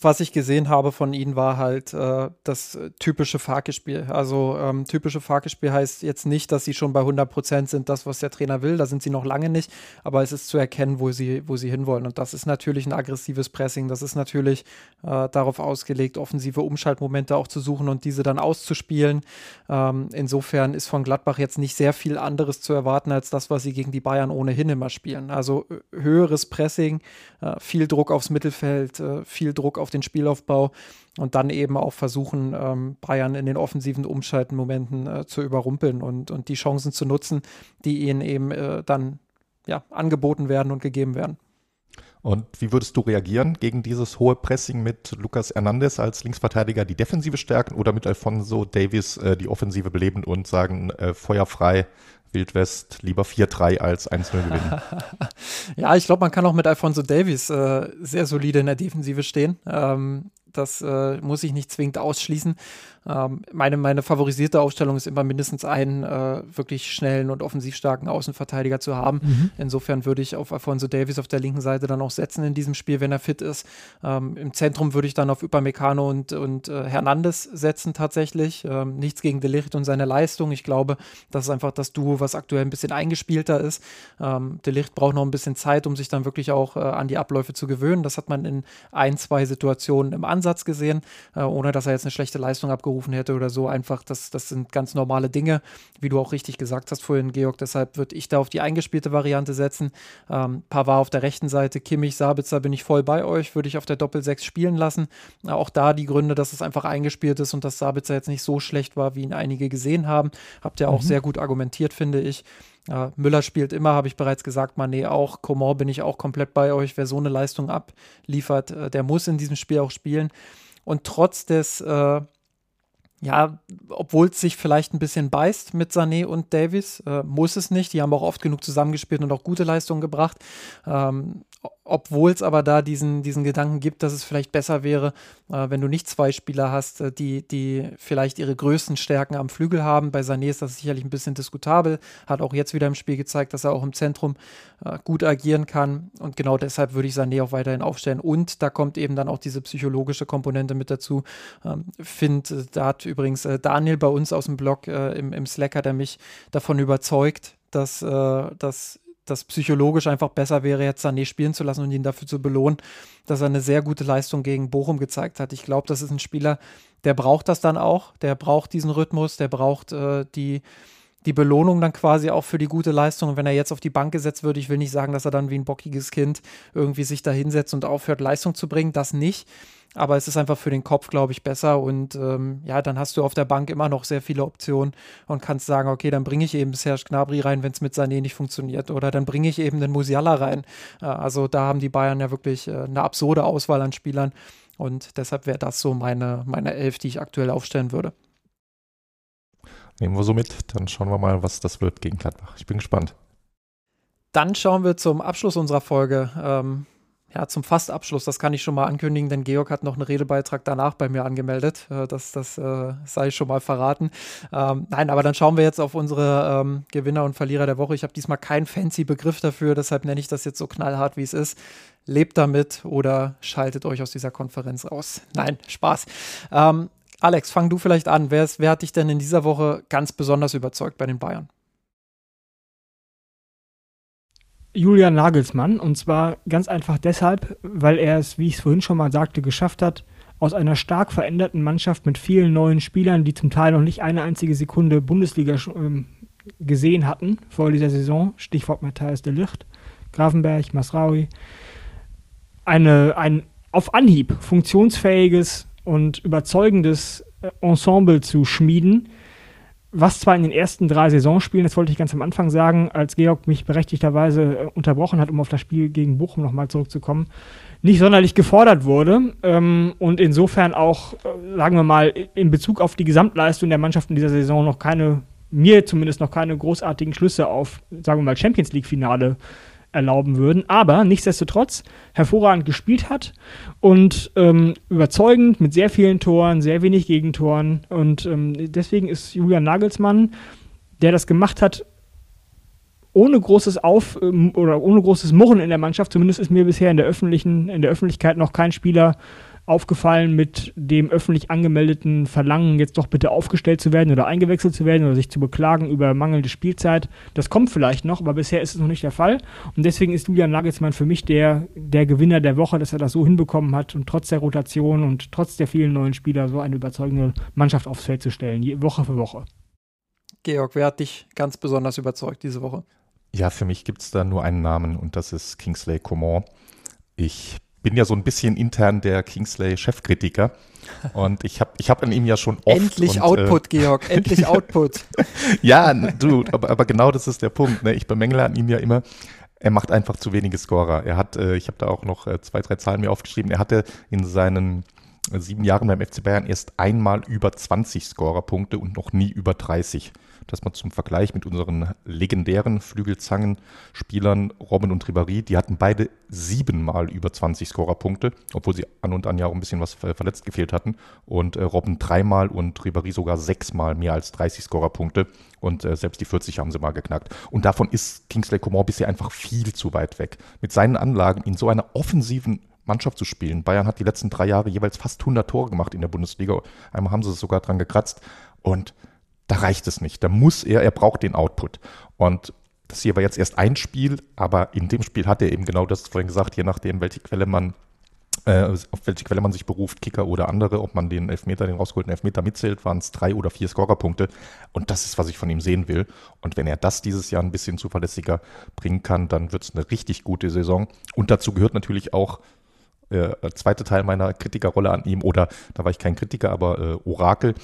was ich gesehen habe von ihnen war halt äh, das typische Farke-Spiel. Also ähm, typische Farke-Spiel heißt jetzt nicht, dass sie schon bei 100 Prozent sind, das, was der Trainer will. Da sind sie noch lange nicht. Aber es ist zu erkennen, wo sie, wo sie hinwollen. Und das ist natürlich ein aggressives Pressing. Das ist natürlich äh, darauf ausgelegt, offensive Umschaltmomente auch zu suchen und diese dann auszuspielen. Ähm, insofern ist von Gladbach jetzt nicht sehr viel anderes zu erwarten als das, was sie gegen die Bayern ohnehin immer spielen. Also höheres Pressing, äh, viel Druck aufs Mittelfeld, äh, viel Druck auf auf den Spielaufbau und dann eben auch versuchen, ähm, Bayern in den offensiven Umschaltmomenten äh, zu überrumpeln und, und die Chancen zu nutzen, die ihnen eben äh, dann ja, angeboten werden und gegeben werden. Und wie würdest du reagieren gegen dieses hohe Pressing mit Lucas Hernandez als Linksverteidiger die Defensive stärken oder mit Alfonso Davis äh, die Offensive beleben und sagen, äh, feuerfrei, Wildwest lieber 4-3 als 1-0 [LAUGHS] gewinnen. ja, ich glaube, man kann auch mit Alfonso Davies äh, sehr solide in der Defensive stehen. Ähm, das äh, muss ich nicht zwingend ausschließen. Ähm, meine, meine favorisierte Aufstellung ist immer mindestens einen äh, wirklich schnellen und offensiv starken Außenverteidiger zu haben. Mhm. Insofern würde ich auf Alfonso Davis auf der linken Seite dann auch setzen in diesem Spiel, wenn er fit ist. Ähm, Im Zentrum würde ich dann auf Upamecano und, und äh, Hernandez setzen tatsächlich. Ähm, nichts gegen Delicht und seine Leistung. Ich glaube, das ist einfach das Duo, was aktuell ein bisschen eingespielter ist. Ähm, Delicht braucht noch ein bisschen Zeit, um sich dann wirklich auch äh, an die Abläufe zu gewöhnen. Das hat man in ein, zwei Situationen im Ansatz gesehen, äh, ohne dass er jetzt eine schlechte Leistung abgerufen gerufen hätte oder so. Einfach, das, das sind ganz normale Dinge, wie du auch richtig gesagt hast vorhin, Georg. Deshalb würde ich da auf die eingespielte Variante setzen. Ähm, Pavard auf der rechten Seite, Kimmich, Sabitzer bin ich voll bei euch, würde ich auf der Doppel-6 spielen lassen. Auch da die Gründe, dass es einfach eingespielt ist und dass Sabitzer jetzt nicht so schlecht war, wie ihn einige gesehen haben. Habt ihr auch mhm. sehr gut argumentiert, finde ich. Uh, Müller spielt immer, habe ich bereits gesagt, Mané auch. Coman bin ich auch komplett bei euch. Wer so eine Leistung abliefert, äh, der muss in diesem Spiel auch spielen. Und trotz des äh, ja, obwohl es sich vielleicht ein bisschen beißt mit Sané und Davis, äh, muss es nicht. Die haben auch oft genug zusammengespielt und auch gute Leistungen gebracht. Ähm, obwohl es aber da diesen, diesen Gedanken gibt, dass es vielleicht besser wäre, äh, wenn du nicht zwei Spieler hast, äh, die, die vielleicht ihre größten Stärken am Flügel haben. Bei Sané ist das sicherlich ein bisschen diskutabel, hat auch jetzt wieder im Spiel gezeigt, dass er auch im Zentrum äh, gut agieren kann und genau deshalb würde ich Sané auch weiterhin aufstellen und da kommt eben dann auch diese psychologische Komponente mit dazu. Ähm, Find, äh, da hat übrigens äh, Daniel bei uns aus dem Blog äh, im, im Slack hat er mich davon überzeugt, dass, dass das psychologisch einfach besser wäre, jetzt Sané spielen zu lassen und ihn dafür zu belohnen, dass er eine sehr gute Leistung gegen Bochum gezeigt hat. Ich glaube, das ist ein Spieler, der braucht das dann auch, der braucht diesen Rhythmus, der braucht äh, die, die Belohnung dann quasi auch für die gute Leistung. Und wenn er jetzt auf die Bank gesetzt wird, ich will nicht sagen, dass er dann wie ein bockiges Kind irgendwie sich da hinsetzt und aufhört, Leistung zu bringen, das nicht aber es ist einfach für den Kopf, glaube ich, besser. Und ähm, ja, dann hast du auf der Bank immer noch sehr viele Optionen und kannst sagen, okay, dann bringe ich eben Serge Gnabry rein, wenn es mit Sané nicht funktioniert. Oder dann bringe ich eben den Musiala rein. Äh, also da haben die Bayern ja wirklich äh, eine absurde Auswahl an Spielern. Und deshalb wäre das so meine, meine Elf, die ich aktuell aufstellen würde. Nehmen wir so mit. Dann schauen wir mal, was das wird gegen Gladbach. Ich bin gespannt. Dann schauen wir zum Abschluss unserer Folge. Ähm, ja, zum Fastabschluss, das kann ich schon mal ankündigen, denn Georg hat noch einen Redebeitrag danach bei mir angemeldet. Äh, das das äh, sei schon mal verraten. Ähm, nein, aber dann schauen wir jetzt auf unsere ähm, Gewinner und Verlierer der Woche. Ich habe diesmal keinen fancy Begriff dafür, deshalb nenne ich das jetzt so knallhart, wie es ist. Lebt damit oder schaltet euch aus dieser Konferenz raus. Nein, Spaß. Ähm, Alex, fang du vielleicht an. Wer, ist, wer hat dich denn in dieser Woche ganz besonders überzeugt bei den Bayern? Julian Nagelsmann. Und zwar ganz einfach deshalb, weil er es, wie ich es vorhin schon mal sagte, geschafft hat, aus einer stark veränderten Mannschaft mit vielen neuen Spielern, die zum Teil noch nicht eine einzige Sekunde Bundesliga ähm, gesehen hatten vor dieser Saison, Stichwort Matthias de Licht, Grafenberg, Masraui, eine, ein auf Anhieb funktionsfähiges und überzeugendes äh, Ensemble zu schmieden, was zwar in den ersten drei Saisonspielen, das wollte ich ganz am Anfang sagen, als Georg mich berechtigterweise äh, unterbrochen hat, um auf das Spiel gegen Bochum nochmal zurückzukommen, nicht sonderlich gefordert wurde ähm, und insofern auch, äh, sagen wir mal, in Bezug auf die Gesamtleistung der Mannschaft in dieser Saison noch keine, mir zumindest noch keine großartigen Schlüsse auf, sagen wir mal, Champions League-Finale erlauben würden, aber nichtsdestotrotz hervorragend gespielt hat und ähm, überzeugend mit sehr vielen Toren, sehr wenig Gegentoren und ähm, deswegen ist Julian Nagelsmann, der das gemacht hat, ohne großes Auf ähm, oder ohne großes Murren in der Mannschaft, zumindest ist mir bisher in der öffentlichen, in der Öffentlichkeit noch kein Spieler aufgefallen mit dem öffentlich angemeldeten Verlangen, jetzt doch bitte aufgestellt zu werden oder eingewechselt zu werden oder sich zu beklagen über mangelnde Spielzeit. Das kommt vielleicht noch, aber bisher ist es noch nicht der Fall. Und deswegen ist Julian Nagelsmann für mich der, der Gewinner der Woche, dass er das so hinbekommen hat und trotz der Rotation und trotz der vielen neuen Spieler so eine überzeugende Mannschaft aufs Feld zu stellen, Woche für Woche. Georg, wer hat dich ganz besonders überzeugt diese Woche? Ja, für mich gibt es da nur einen Namen und das ist Kingsley Coman. Ich bin ja so ein bisschen intern der Kingsley-Chefkritiker. Und ich habe ich hab an ihm ja schon oft. Endlich und, Output, äh, Georg, [LAUGHS] endlich Output. ja, du, aber, aber genau das ist der Punkt. Ne? Ich bemängle an ihm ja immer, er macht einfach zu wenige Scorer. Er hat, äh, ich habe da auch noch äh, zwei, drei Zahlen mir aufgeschrieben, er hatte in seinen äh, sieben Jahren beim FC Bayern erst einmal über 20 Scorerpunkte und noch nie über 30 dass man zum Vergleich mit unseren legendären Flügelzangenspielern Robin und Ribéry, die hatten beide siebenmal über 20 Scorerpunkte, obwohl sie an und an ja auch ein bisschen was verletzt gefehlt hatten. Und äh, Robin dreimal und Ribéry sogar sechsmal mehr als 30 Scorerpunkte. Und äh, selbst die 40 haben sie mal geknackt. Und davon ist Kingsley Coman bisher einfach viel zu weit weg. Mit seinen Anlagen in so einer offensiven Mannschaft zu spielen. Bayern hat die letzten drei Jahre jeweils fast 100 Tore gemacht in der Bundesliga. Einmal haben sie es sogar dran gekratzt. Und da reicht es nicht. Da muss er, er braucht den Output. Und das hier war jetzt erst ein Spiel, aber in dem Spiel hat er eben genau das vorhin gesagt, je nachdem, welche Quelle man, äh, auf welche Quelle man sich beruft, Kicker oder andere, ob man den Elfmeter, den rausgeholten Elfmeter mitzählt, waren es drei oder vier Scorerpunkte. Und das ist, was ich von ihm sehen will. Und wenn er das dieses Jahr ein bisschen zuverlässiger bringen kann, dann wird es eine richtig gute Saison. Und dazu gehört natürlich auch äh, zweite Teil meiner Kritikerrolle an ihm, oder da war ich kein Kritiker, aber äh, Orakel.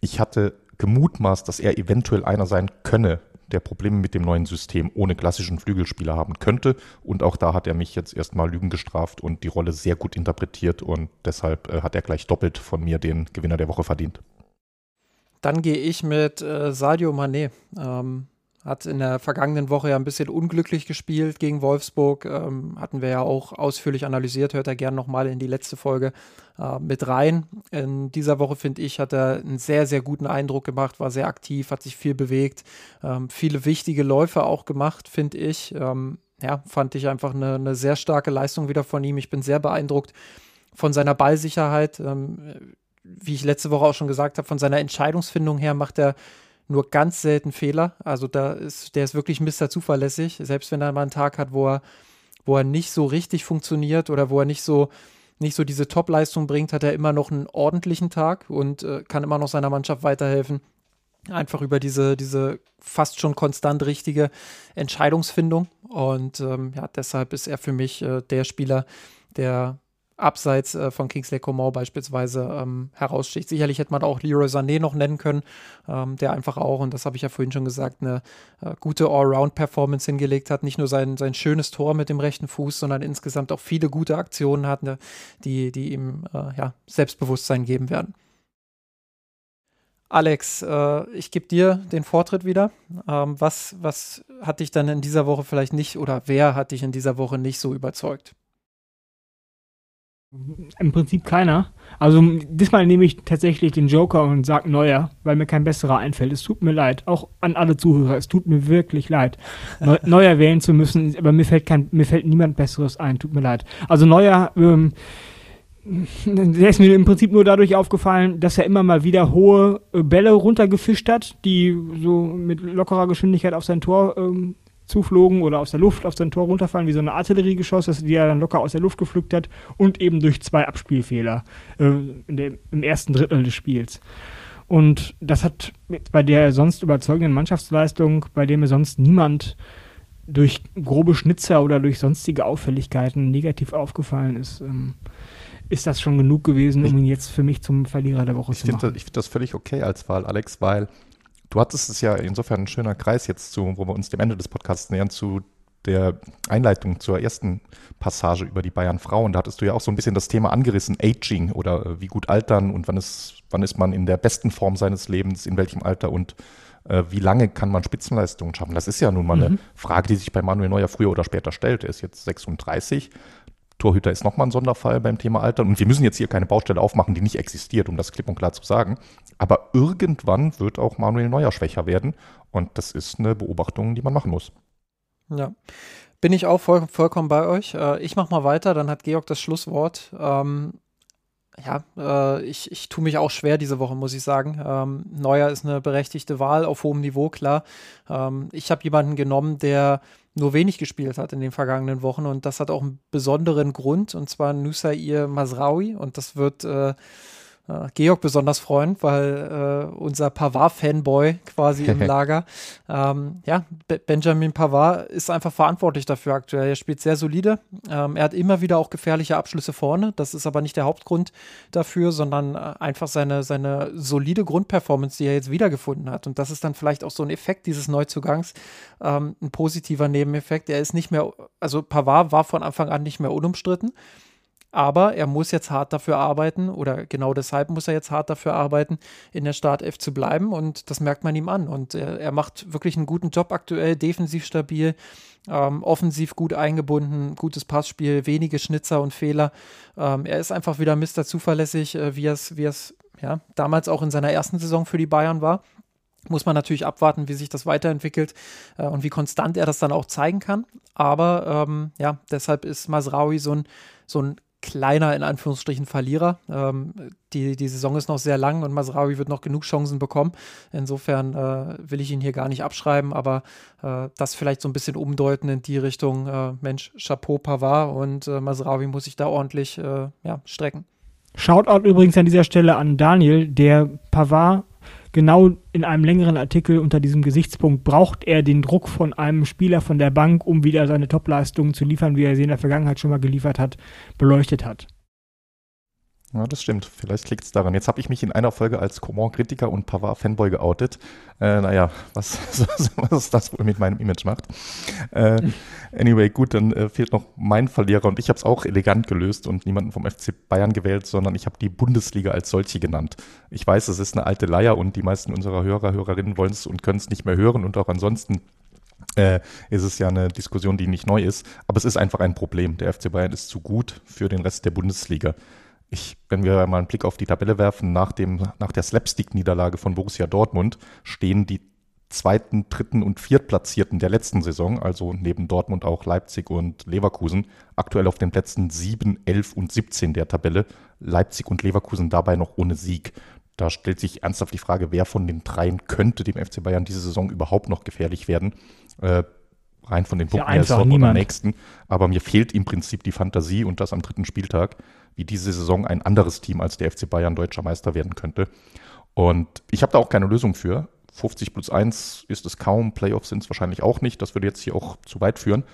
Ich hatte gemutmaßt, dass er eventuell einer sein könne, der Probleme mit dem neuen System ohne klassischen Flügelspieler haben könnte. Und auch da hat er mich jetzt erstmal Lügen gestraft und die Rolle sehr gut interpretiert und deshalb äh, hat er gleich doppelt von mir den Gewinner der Woche verdient. Dann gehe ich mit äh, Sadio Mané. Ähm, hat in der vergangenen Woche ja ein bisschen unglücklich gespielt gegen Wolfsburg. Ähm, hatten wir ja auch ausführlich analysiert. Hört er gerne nochmal in die letzte Folge äh, mit rein. In dieser Woche, finde ich, hat er einen sehr, sehr guten Eindruck gemacht, war sehr aktiv, hat sich viel bewegt, ähm, viele wichtige Läufe auch gemacht, finde ich. Ähm, ja, fand ich einfach eine, eine, sehr starke Leistung wieder von ihm. Ich bin sehr beeindruckt von seiner Ballsicherheit. Ähm, wie ich letzte Woche auch schon gesagt habe, von seiner Entscheidungsfindung her macht er nur ganz selten Fehler. Also da ist, der ist wirklich Mr. zuverlässig. Selbst wenn er mal einen Tag hat, wo er, wo er nicht so richtig funktioniert oder wo er nicht so, nicht so diese Top-Leistung bringt, hat er immer noch einen ordentlichen Tag und äh, kann immer noch seiner Mannschaft weiterhelfen. Einfach über diese, diese fast schon konstant richtige Entscheidungsfindung. Und ähm, ja, deshalb ist er für mich äh, der Spieler, der abseits äh, von Kingsley Coman beispielsweise ähm, heraussticht. Sicherlich hätte man auch Leroy Sané noch nennen können, ähm, der einfach auch, und das habe ich ja vorhin schon gesagt, eine äh, gute Allround-Performance hingelegt hat. Nicht nur sein, sein schönes Tor mit dem rechten Fuß, sondern insgesamt auch viele gute Aktionen hat, ne, die, die ihm äh, ja, Selbstbewusstsein geben werden. Alex, äh, ich gebe dir den Vortritt wieder. Ähm, was, was hat dich dann in dieser Woche vielleicht nicht oder wer hat dich in dieser Woche nicht so überzeugt? Im Prinzip keiner. Also diesmal nehme ich tatsächlich den Joker und sage Neuer, weil mir kein besserer einfällt. Es tut mir leid, auch an alle Zuhörer. Es tut mir wirklich leid, [LAUGHS] Neu Neuer wählen zu müssen. Aber mir fällt kein, mir fällt niemand Besseres ein. Tut mir leid. Also Neuer. Ähm, der ist mir im Prinzip nur dadurch aufgefallen, dass er immer mal wieder hohe äh, Bälle runtergefischt hat, die so mit lockerer Geschwindigkeit auf sein Tor ähm, zuflogen oder aus der Luft auf sein Tor runterfallen, wie so eine Artilleriegeschoss, die er dann locker aus der Luft gepflückt hat und eben durch zwei Abspielfehler äh, dem, im ersten Drittel des Spiels. Und das hat bei der sonst überzeugenden Mannschaftsleistung, bei dem mir sonst niemand durch grobe Schnitzer oder durch sonstige Auffälligkeiten negativ aufgefallen ist, ähm, ist das schon genug gewesen, um ihn jetzt für mich zum Verlierer der Woche ich zu machen. Das, ich finde das völlig okay als Wahl, Alex, weil du hattest es ja insofern ein schöner Kreis jetzt zu, wo wir uns dem Ende des Podcasts nähern, zu der Einleitung zur ersten Passage über die Bayern Frauen. Da hattest du ja auch so ein bisschen das Thema angerissen, Aging oder äh, wie gut altern und wann ist, wann ist man in der besten Form seines Lebens, in welchem Alter und äh, wie lange kann man Spitzenleistungen schaffen. Das ist ja nun mal mhm. eine Frage, die sich bei Manuel Neuer früher oder später stellt. Er ist jetzt 36 Torhüter ist nochmal ein Sonderfall beim Thema Alter. Und wir müssen jetzt hier keine Baustelle aufmachen, die nicht existiert, um das klipp und klar zu sagen. Aber irgendwann wird auch Manuel Neuer schwächer werden. Und das ist eine Beobachtung, die man machen muss. Ja. Bin ich auch voll, vollkommen bei euch. Äh, ich mache mal weiter, dann hat Georg das Schlusswort. Ähm, ja, äh, ich, ich tue mich auch schwer diese Woche, muss ich sagen. Ähm, Neuer ist eine berechtigte Wahl auf hohem Niveau, klar. Ähm, ich habe jemanden genommen, der nur wenig gespielt hat in den vergangenen Wochen. Und das hat auch einen besonderen Grund und zwar Nusair Masraoui. Und das wird äh, äh, Georg besonders freuen, weil äh, unser Pavard-Fanboy quasi im [LAUGHS] Lager, ähm, ja, Be Benjamin Pavard ist einfach verantwortlich dafür aktuell. Er spielt sehr solide. Ähm, er hat immer wieder auch gefährliche Abschlüsse vorne. Das ist aber nicht der Hauptgrund dafür, sondern äh, einfach seine, seine solide Grundperformance, die er jetzt wiedergefunden hat. Und das ist dann vielleicht auch so ein Effekt dieses Neuzugangs, ähm, ein positiver Nebeneffekt. Er ist nicht mehr, also Pavard war von Anfang an nicht mehr unumstritten. Aber er muss jetzt hart dafür arbeiten oder genau deshalb muss er jetzt hart dafür arbeiten, in der Startelf zu bleiben und das merkt man ihm an. Und er, er macht wirklich einen guten Job aktuell, defensiv stabil, ähm, offensiv gut eingebunden, gutes Passspiel, wenige Schnitzer und Fehler. Ähm, er ist einfach wieder Mister zuverlässig, äh, wie es, wie es ja, damals auch in seiner ersten Saison für die Bayern war muss man natürlich abwarten, wie sich das weiterentwickelt äh, und wie konstant er das dann auch zeigen kann. Aber ähm, ja, deshalb ist Masraui so ein, so ein kleiner, in Anführungsstrichen, Verlierer. Ähm, die, die Saison ist noch sehr lang und Masraoui wird noch genug Chancen bekommen. Insofern äh, will ich ihn hier gar nicht abschreiben, aber äh, das vielleicht so ein bisschen umdeuten in die Richtung, äh, Mensch, Chapeau Pavard und äh, Masraoui muss sich da ordentlich äh, ja, strecken. Shoutout übrigens an dieser Stelle an Daniel, der Pavard genau in einem längeren Artikel unter diesem Gesichtspunkt braucht er den Druck von einem Spieler von der Bank, um wieder seine Topleistungen zu liefern, wie er sie in der Vergangenheit schon mal geliefert hat, beleuchtet hat. Ja, das stimmt. Vielleicht liegt es daran. Jetzt habe ich mich in einer Folge als Coman-Kritiker und Pavard-Fanboy geoutet. Äh, naja, was, [LAUGHS] was das wohl mit meinem Image macht. Äh, anyway, gut, dann äh, fehlt noch mein Verlierer und ich habe es auch elegant gelöst und niemanden vom FC Bayern gewählt, sondern ich habe die Bundesliga als solche genannt. Ich weiß, es ist eine alte Leier und die meisten unserer Hörer, Hörerinnen wollen es und können es nicht mehr hören und auch ansonsten äh, ist es ja eine Diskussion, die nicht neu ist. Aber es ist einfach ein Problem. Der FC Bayern ist zu gut für den Rest der Bundesliga ich, wenn wir mal einen Blick auf die Tabelle werfen, nach, dem, nach der Slapstick-Niederlage von Borussia Dortmund stehen die zweiten, dritten und viertplatzierten der letzten Saison, also neben Dortmund auch Leipzig und Leverkusen, aktuell auf den Plätzen 7, 11 und 17 der Tabelle. Leipzig und Leverkusen dabei noch ohne Sieg. Da stellt sich ernsthaft die Frage, wer von den dreien könnte dem FC Bayern diese Saison überhaupt noch gefährlich werden. Äh, rein von den Punkten her ist Dortmund am nächsten. Aber mir fehlt im Prinzip die Fantasie und das am dritten Spieltag wie diese Saison ein anderes Team als der FC Bayern deutscher Meister werden könnte. Und ich habe da auch keine Lösung für. 50 plus 1 ist es kaum, Playoffs sind es wahrscheinlich auch nicht. Das würde jetzt hier auch zu weit führen.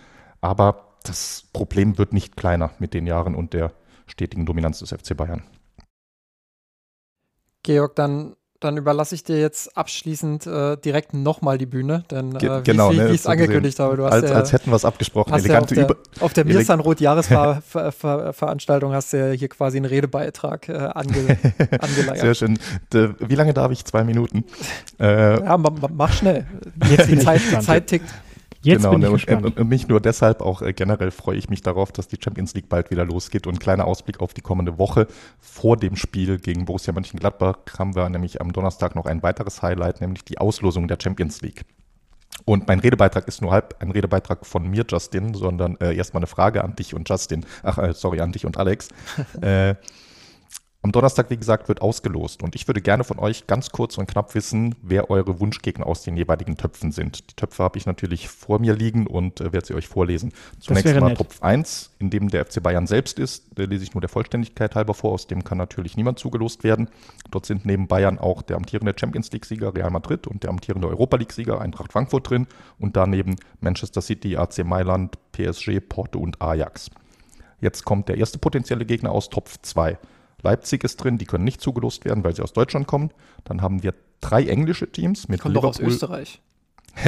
Aber das Problem wird nicht kleiner mit den Jahren und der stetigen Dominanz des FC Bayern. Georg, dann dann überlasse ich dir jetzt abschließend äh, direkt nochmal die Bühne, denn äh, genau, wie, ne, wie ich es angekündigt habe, du hast als, ja, als hätten wir es abgesprochen. Hast ja auf, der, auf der Mirsanrot-Jahresveranstaltung [LAUGHS] hast du ja hier quasi einen Redebeitrag äh, ange, [LAUGHS] angeleiert. Sehr schön. De, wie lange darf ich? Zwei Minuten? Äh, ja, mach schnell. Jetzt die [LAUGHS] Zeit, die Zeit tickt. Jetzt genau, bin ich ne, gespannt. Und, nicht nur deshalb, auch äh, generell freue ich mich darauf, dass die Champions League bald wieder losgeht. Und kleiner Ausblick auf die kommende Woche. Vor dem Spiel gegen Borussia Mönchengladbach haben wir nämlich am Donnerstag noch ein weiteres Highlight, nämlich die Auslosung der Champions League. Und mein Redebeitrag ist nur halb ein Redebeitrag von mir, Justin, sondern äh, erstmal eine Frage an dich und Justin. Ach, äh, sorry, an dich und Alex. [LAUGHS] äh, am Donnerstag, wie gesagt, wird ausgelost und ich würde gerne von euch ganz kurz und knapp wissen, wer eure Wunschgegner aus den jeweiligen Töpfen sind. Die Töpfe habe ich natürlich vor mir liegen und äh, werde sie euch vorlesen. Zunächst mal nett. Topf 1, in dem der FC Bayern selbst ist. Da lese ich nur der Vollständigkeit halber vor, aus dem kann natürlich niemand zugelost werden. Dort sind neben Bayern auch der amtierende Champions League-Sieger Real Madrid und der amtierende Europa League-Sieger Eintracht Frankfurt drin und daneben Manchester City, AC Mailand, PSG, Porto und Ajax. Jetzt kommt der erste potenzielle Gegner aus Topf 2. Leipzig ist drin, die können nicht zugelost werden, weil sie aus Deutschland kommen. Dann haben wir drei englische Teams mit Kommt Liverpool. Doch aus Österreich. [LAUGHS]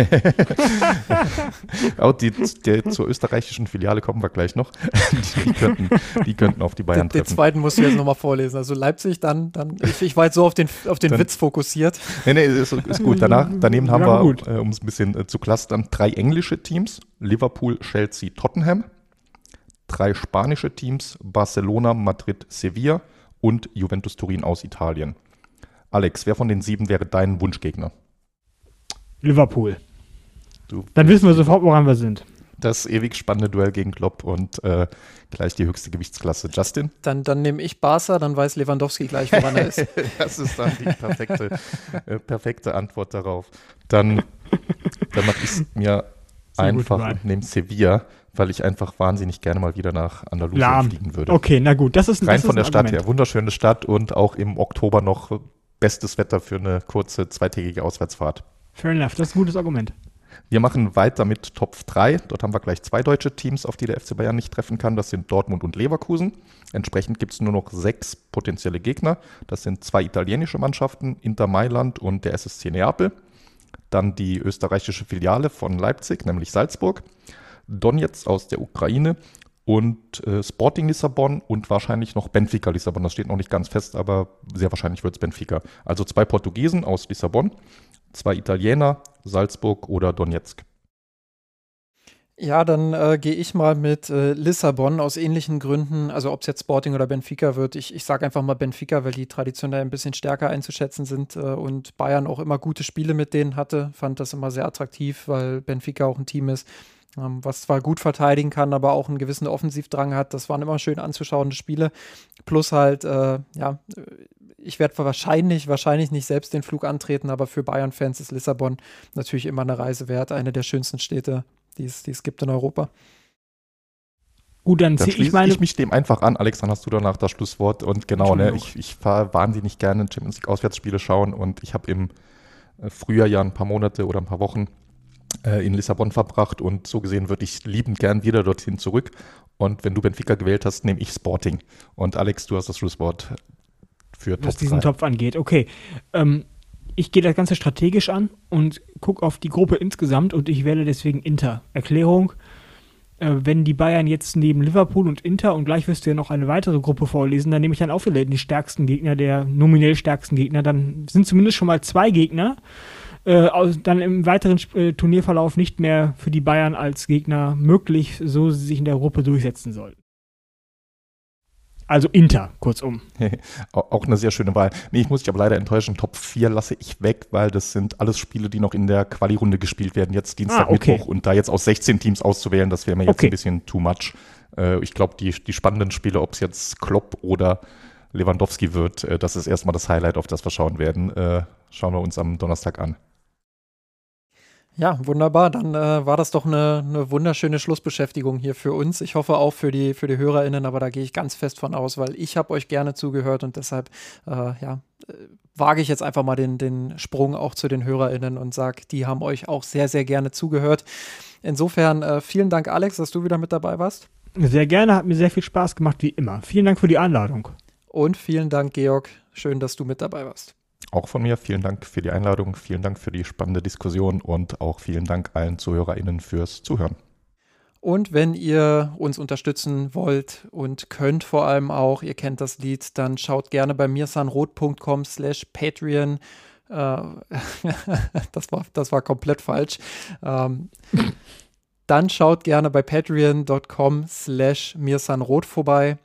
oh, die, die, zur österreichischen Filiale kommen wir gleich noch. [LAUGHS] Die, könnten, die könnten auf die Bayern den, treffen. Den zweiten musst du jetzt nochmal vorlesen. Also Leipzig, dann, dann ich, ich war jetzt so auf den, auf den dann, Witz fokussiert. Nee, nee, ist, ist gut. Danach, [LAUGHS] daneben haben ja, wir, äh, um es ein bisschen äh, zu clustern, drei englische Teams. Liverpool, Chelsea, Tottenham. Drei spanische Teams, Barcelona, Madrid, Sevilla und Juventus Turin aus Italien. Alex, wer von den sieben wäre dein Wunschgegner? Liverpool. Du Dann wissen wir sofort, woran wir sind. Das ewig spannende Duell gegen Klopp und äh, gleich die höchste Gewichtsklasse. Justin? Dann, dann nehme ich Barca, dann weiß Lewandowski gleich, woran er ist. [LAUGHS] das ist dann die perfekte, äh, perfekte Antwort darauf. Dann, dann mache ich es mir einfach und nehme Sevilla weil ich einfach wahnsinnig gerne mal wieder nach Andalusien Lahm. fliegen würde. Okay, na gut, das ist Rein das von ist der Stadt her. Wunderschöne Stadt und auch im Oktober noch bestes Wetter für eine kurze zweitägige Auswärtsfahrt. Fair enough, das ist ein gutes Argument. Wir machen weiter mit Top 3. Dort haben wir gleich zwei deutsche Teams, auf die der FC Bayern nicht treffen kann. Das sind Dortmund und Leverkusen. Entsprechend gibt es nur noch sechs potenzielle Gegner. Das sind zwei italienische Mannschaften, Inter Mailand und der SSC Neapel. Dann die österreichische Filiale von Leipzig, nämlich Salzburg. Donetsk aus der Ukraine und äh, Sporting Lissabon und wahrscheinlich noch Benfica Lissabon. Das steht noch nicht ganz fest, aber sehr wahrscheinlich wird es Benfica. Also zwei Portugiesen aus Lissabon, zwei Italiener, Salzburg oder Donetsk. Ja, dann äh, gehe ich mal mit äh, Lissabon aus ähnlichen Gründen. Also ob es jetzt Sporting oder Benfica wird. Ich, ich sage einfach mal Benfica, weil die traditionell ein bisschen stärker einzuschätzen sind äh, und Bayern auch immer gute Spiele mit denen hatte. Fand das immer sehr attraktiv, weil Benfica auch ein Team ist, ähm, was zwar gut verteidigen kann, aber auch einen gewissen Offensivdrang hat. Das waren immer schön anzuschauende Spiele. Plus halt, äh, ja, ich werde wahrscheinlich, wahrscheinlich nicht selbst den Flug antreten, aber für Bayern-Fans ist Lissabon natürlich immer eine Reise wert. Eine der schönsten Städte, die es, die es gibt in Europa. Gut, dann, dann ziehe ich meine. ich mich dem einfach an. Alex, dann hast du danach das Schlusswort. Und genau, ne, ich, ich fahre wahnsinnig gerne Champions League Auswärtsspiele schauen und ich habe im äh, Frühjahr ja ein paar Monate oder ein paar Wochen äh, in Lissabon verbracht und so gesehen würde ich liebend gern wieder dorthin zurück. Und wenn du Benfica gewählt hast, nehme ich Sporting. Und Alex, du hast das Schlusswort für Was Top diesen 3. Topf angeht. Okay. Ähm, ich gehe das Ganze strategisch an und gucke auf die Gruppe insgesamt und ich wähle deswegen Inter. Erklärung, äh, wenn die Bayern jetzt neben Liverpool und Inter und gleich wirst du ja noch eine weitere Gruppe vorlesen, dann nehme ich dann auch wieder die stärksten Gegner, der nominell stärksten Gegner. Dann sind zumindest schon mal zwei Gegner, äh, dann im weiteren äh, Turnierverlauf nicht mehr für die Bayern als Gegner möglich, so sie sich in der Gruppe durchsetzen sollten. Also Inter, kurzum. [LAUGHS] Auch eine sehr schöne Wahl. Nee, ich muss dich aber leider enttäuschen. Top 4 lasse ich weg, weil das sind alles Spiele, die noch in der Quali-Runde gespielt werden. Jetzt Dienstag, ah, okay. Mittwoch. Und da jetzt aus 16 Teams auszuwählen, das wäre mir jetzt okay. ein bisschen too much. Äh, ich glaube, die, die spannenden Spiele, ob es jetzt Klopp oder Lewandowski wird, äh, das ist erstmal das Highlight, auf das wir schauen werden. Äh, schauen wir uns am Donnerstag an. Ja, wunderbar. Dann äh, war das doch eine, eine, wunderschöne Schlussbeschäftigung hier für uns. Ich hoffe auch für die, für die HörerInnen, aber da gehe ich ganz fest von aus, weil ich habe euch gerne zugehört und deshalb, äh, ja, äh, wage ich jetzt einfach mal den, den Sprung auch zu den HörerInnen und sage, die haben euch auch sehr, sehr gerne zugehört. Insofern äh, vielen Dank, Alex, dass du wieder mit dabei warst. Sehr gerne, hat mir sehr viel Spaß gemacht, wie immer. Vielen Dank für die Einladung. Und vielen Dank, Georg. Schön, dass du mit dabei warst. Auch von mir vielen Dank für die Einladung, vielen Dank für die spannende Diskussion und auch vielen Dank allen ZuhörerInnen fürs Zuhören. Und wenn ihr uns unterstützen wollt und könnt vor allem auch, ihr kennt das Lied, dann schaut gerne bei mirsanrot.com slash Patreon. Äh, [LAUGHS] das, war, das war komplett falsch. Ähm, dann schaut gerne bei patreon.com slash mirsanrot vorbei.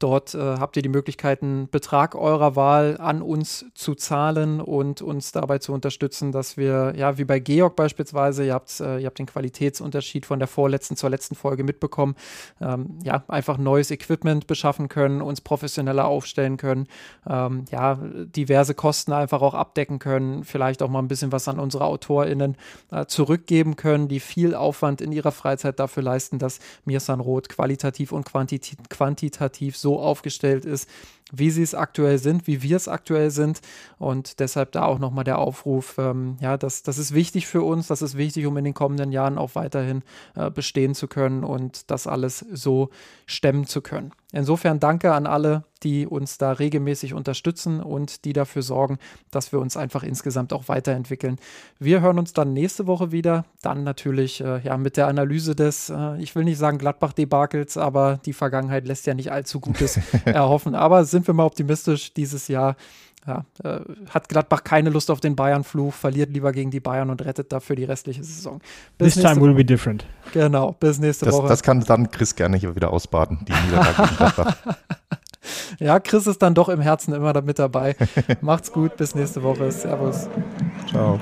Dort äh, habt ihr die Möglichkeit, einen Betrag eurer Wahl an uns zu zahlen und uns dabei zu unterstützen, dass wir, ja, wie bei Georg beispielsweise, ihr habt, äh, ihr habt den Qualitätsunterschied von der vorletzten zur letzten Folge mitbekommen, ähm, ja, einfach neues Equipment beschaffen können, uns professioneller aufstellen können, ähm, ja, diverse Kosten einfach auch abdecken können, vielleicht auch mal ein bisschen was an unsere AutorInnen äh, zurückgeben können, die viel Aufwand in ihrer Freizeit dafür leisten, dass Mirsan Roth qualitativ und quantitativ so aufgestellt ist, wie sie es aktuell sind, wie wir es aktuell sind. Und deshalb da auch nochmal der Aufruf, ähm, ja, das, das ist wichtig für uns, das ist wichtig, um in den kommenden Jahren auch weiterhin äh, bestehen zu können und das alles so stemmen zu können. Insofern danke an alle, die uns da regelmäßig unterstützen und die dafür sorgen, dass wir uns einfach insgesamt auch weiterentwickeln. Wir hören uns dann nächste Woche wieder, dann natürlich äh, ja mit der Analyse des, äh, ich will nicht sagen Gladbach-Debakels, aber die Vergangenheit lässt ja nicht allzu Gutes [LAUGHS] erhoffen. Aber sind wir mal optimistisch dieses Jahr. Ja, äh, hat Gladbach keine Lust auf den Bayern-Fluch, verliert lieber gegen die Bayern und rettet dafür die restliche Saison. Bis This time will be different. Genau, bis nächste das, Woche. Das kann dann Chris gerne hier wieder ausbaden, die Niederlage gegen Gladbach. [LAUGHS] Ja, Chris ist dann doch im Herzen immer da mit dabei. [LAUGHS] Macht's gut, bis nächste Woche. Servus. Ciao.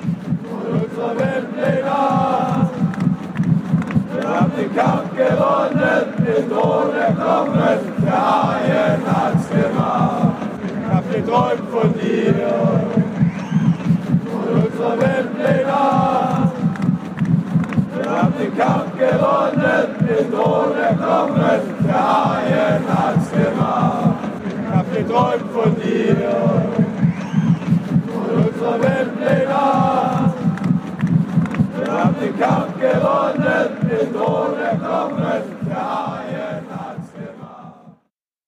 Wir haben den Kampf gewonnen, den träumt von dir. Und unser Weltpläner, wir haben den Kampf gewonnen, den Thron erklommen, der Haien hat's gemacht. Ich hab geträumt von dir. Und unser Weltpläner, wir haben den Kampf gewonnen, den Thron erklommen, der Haien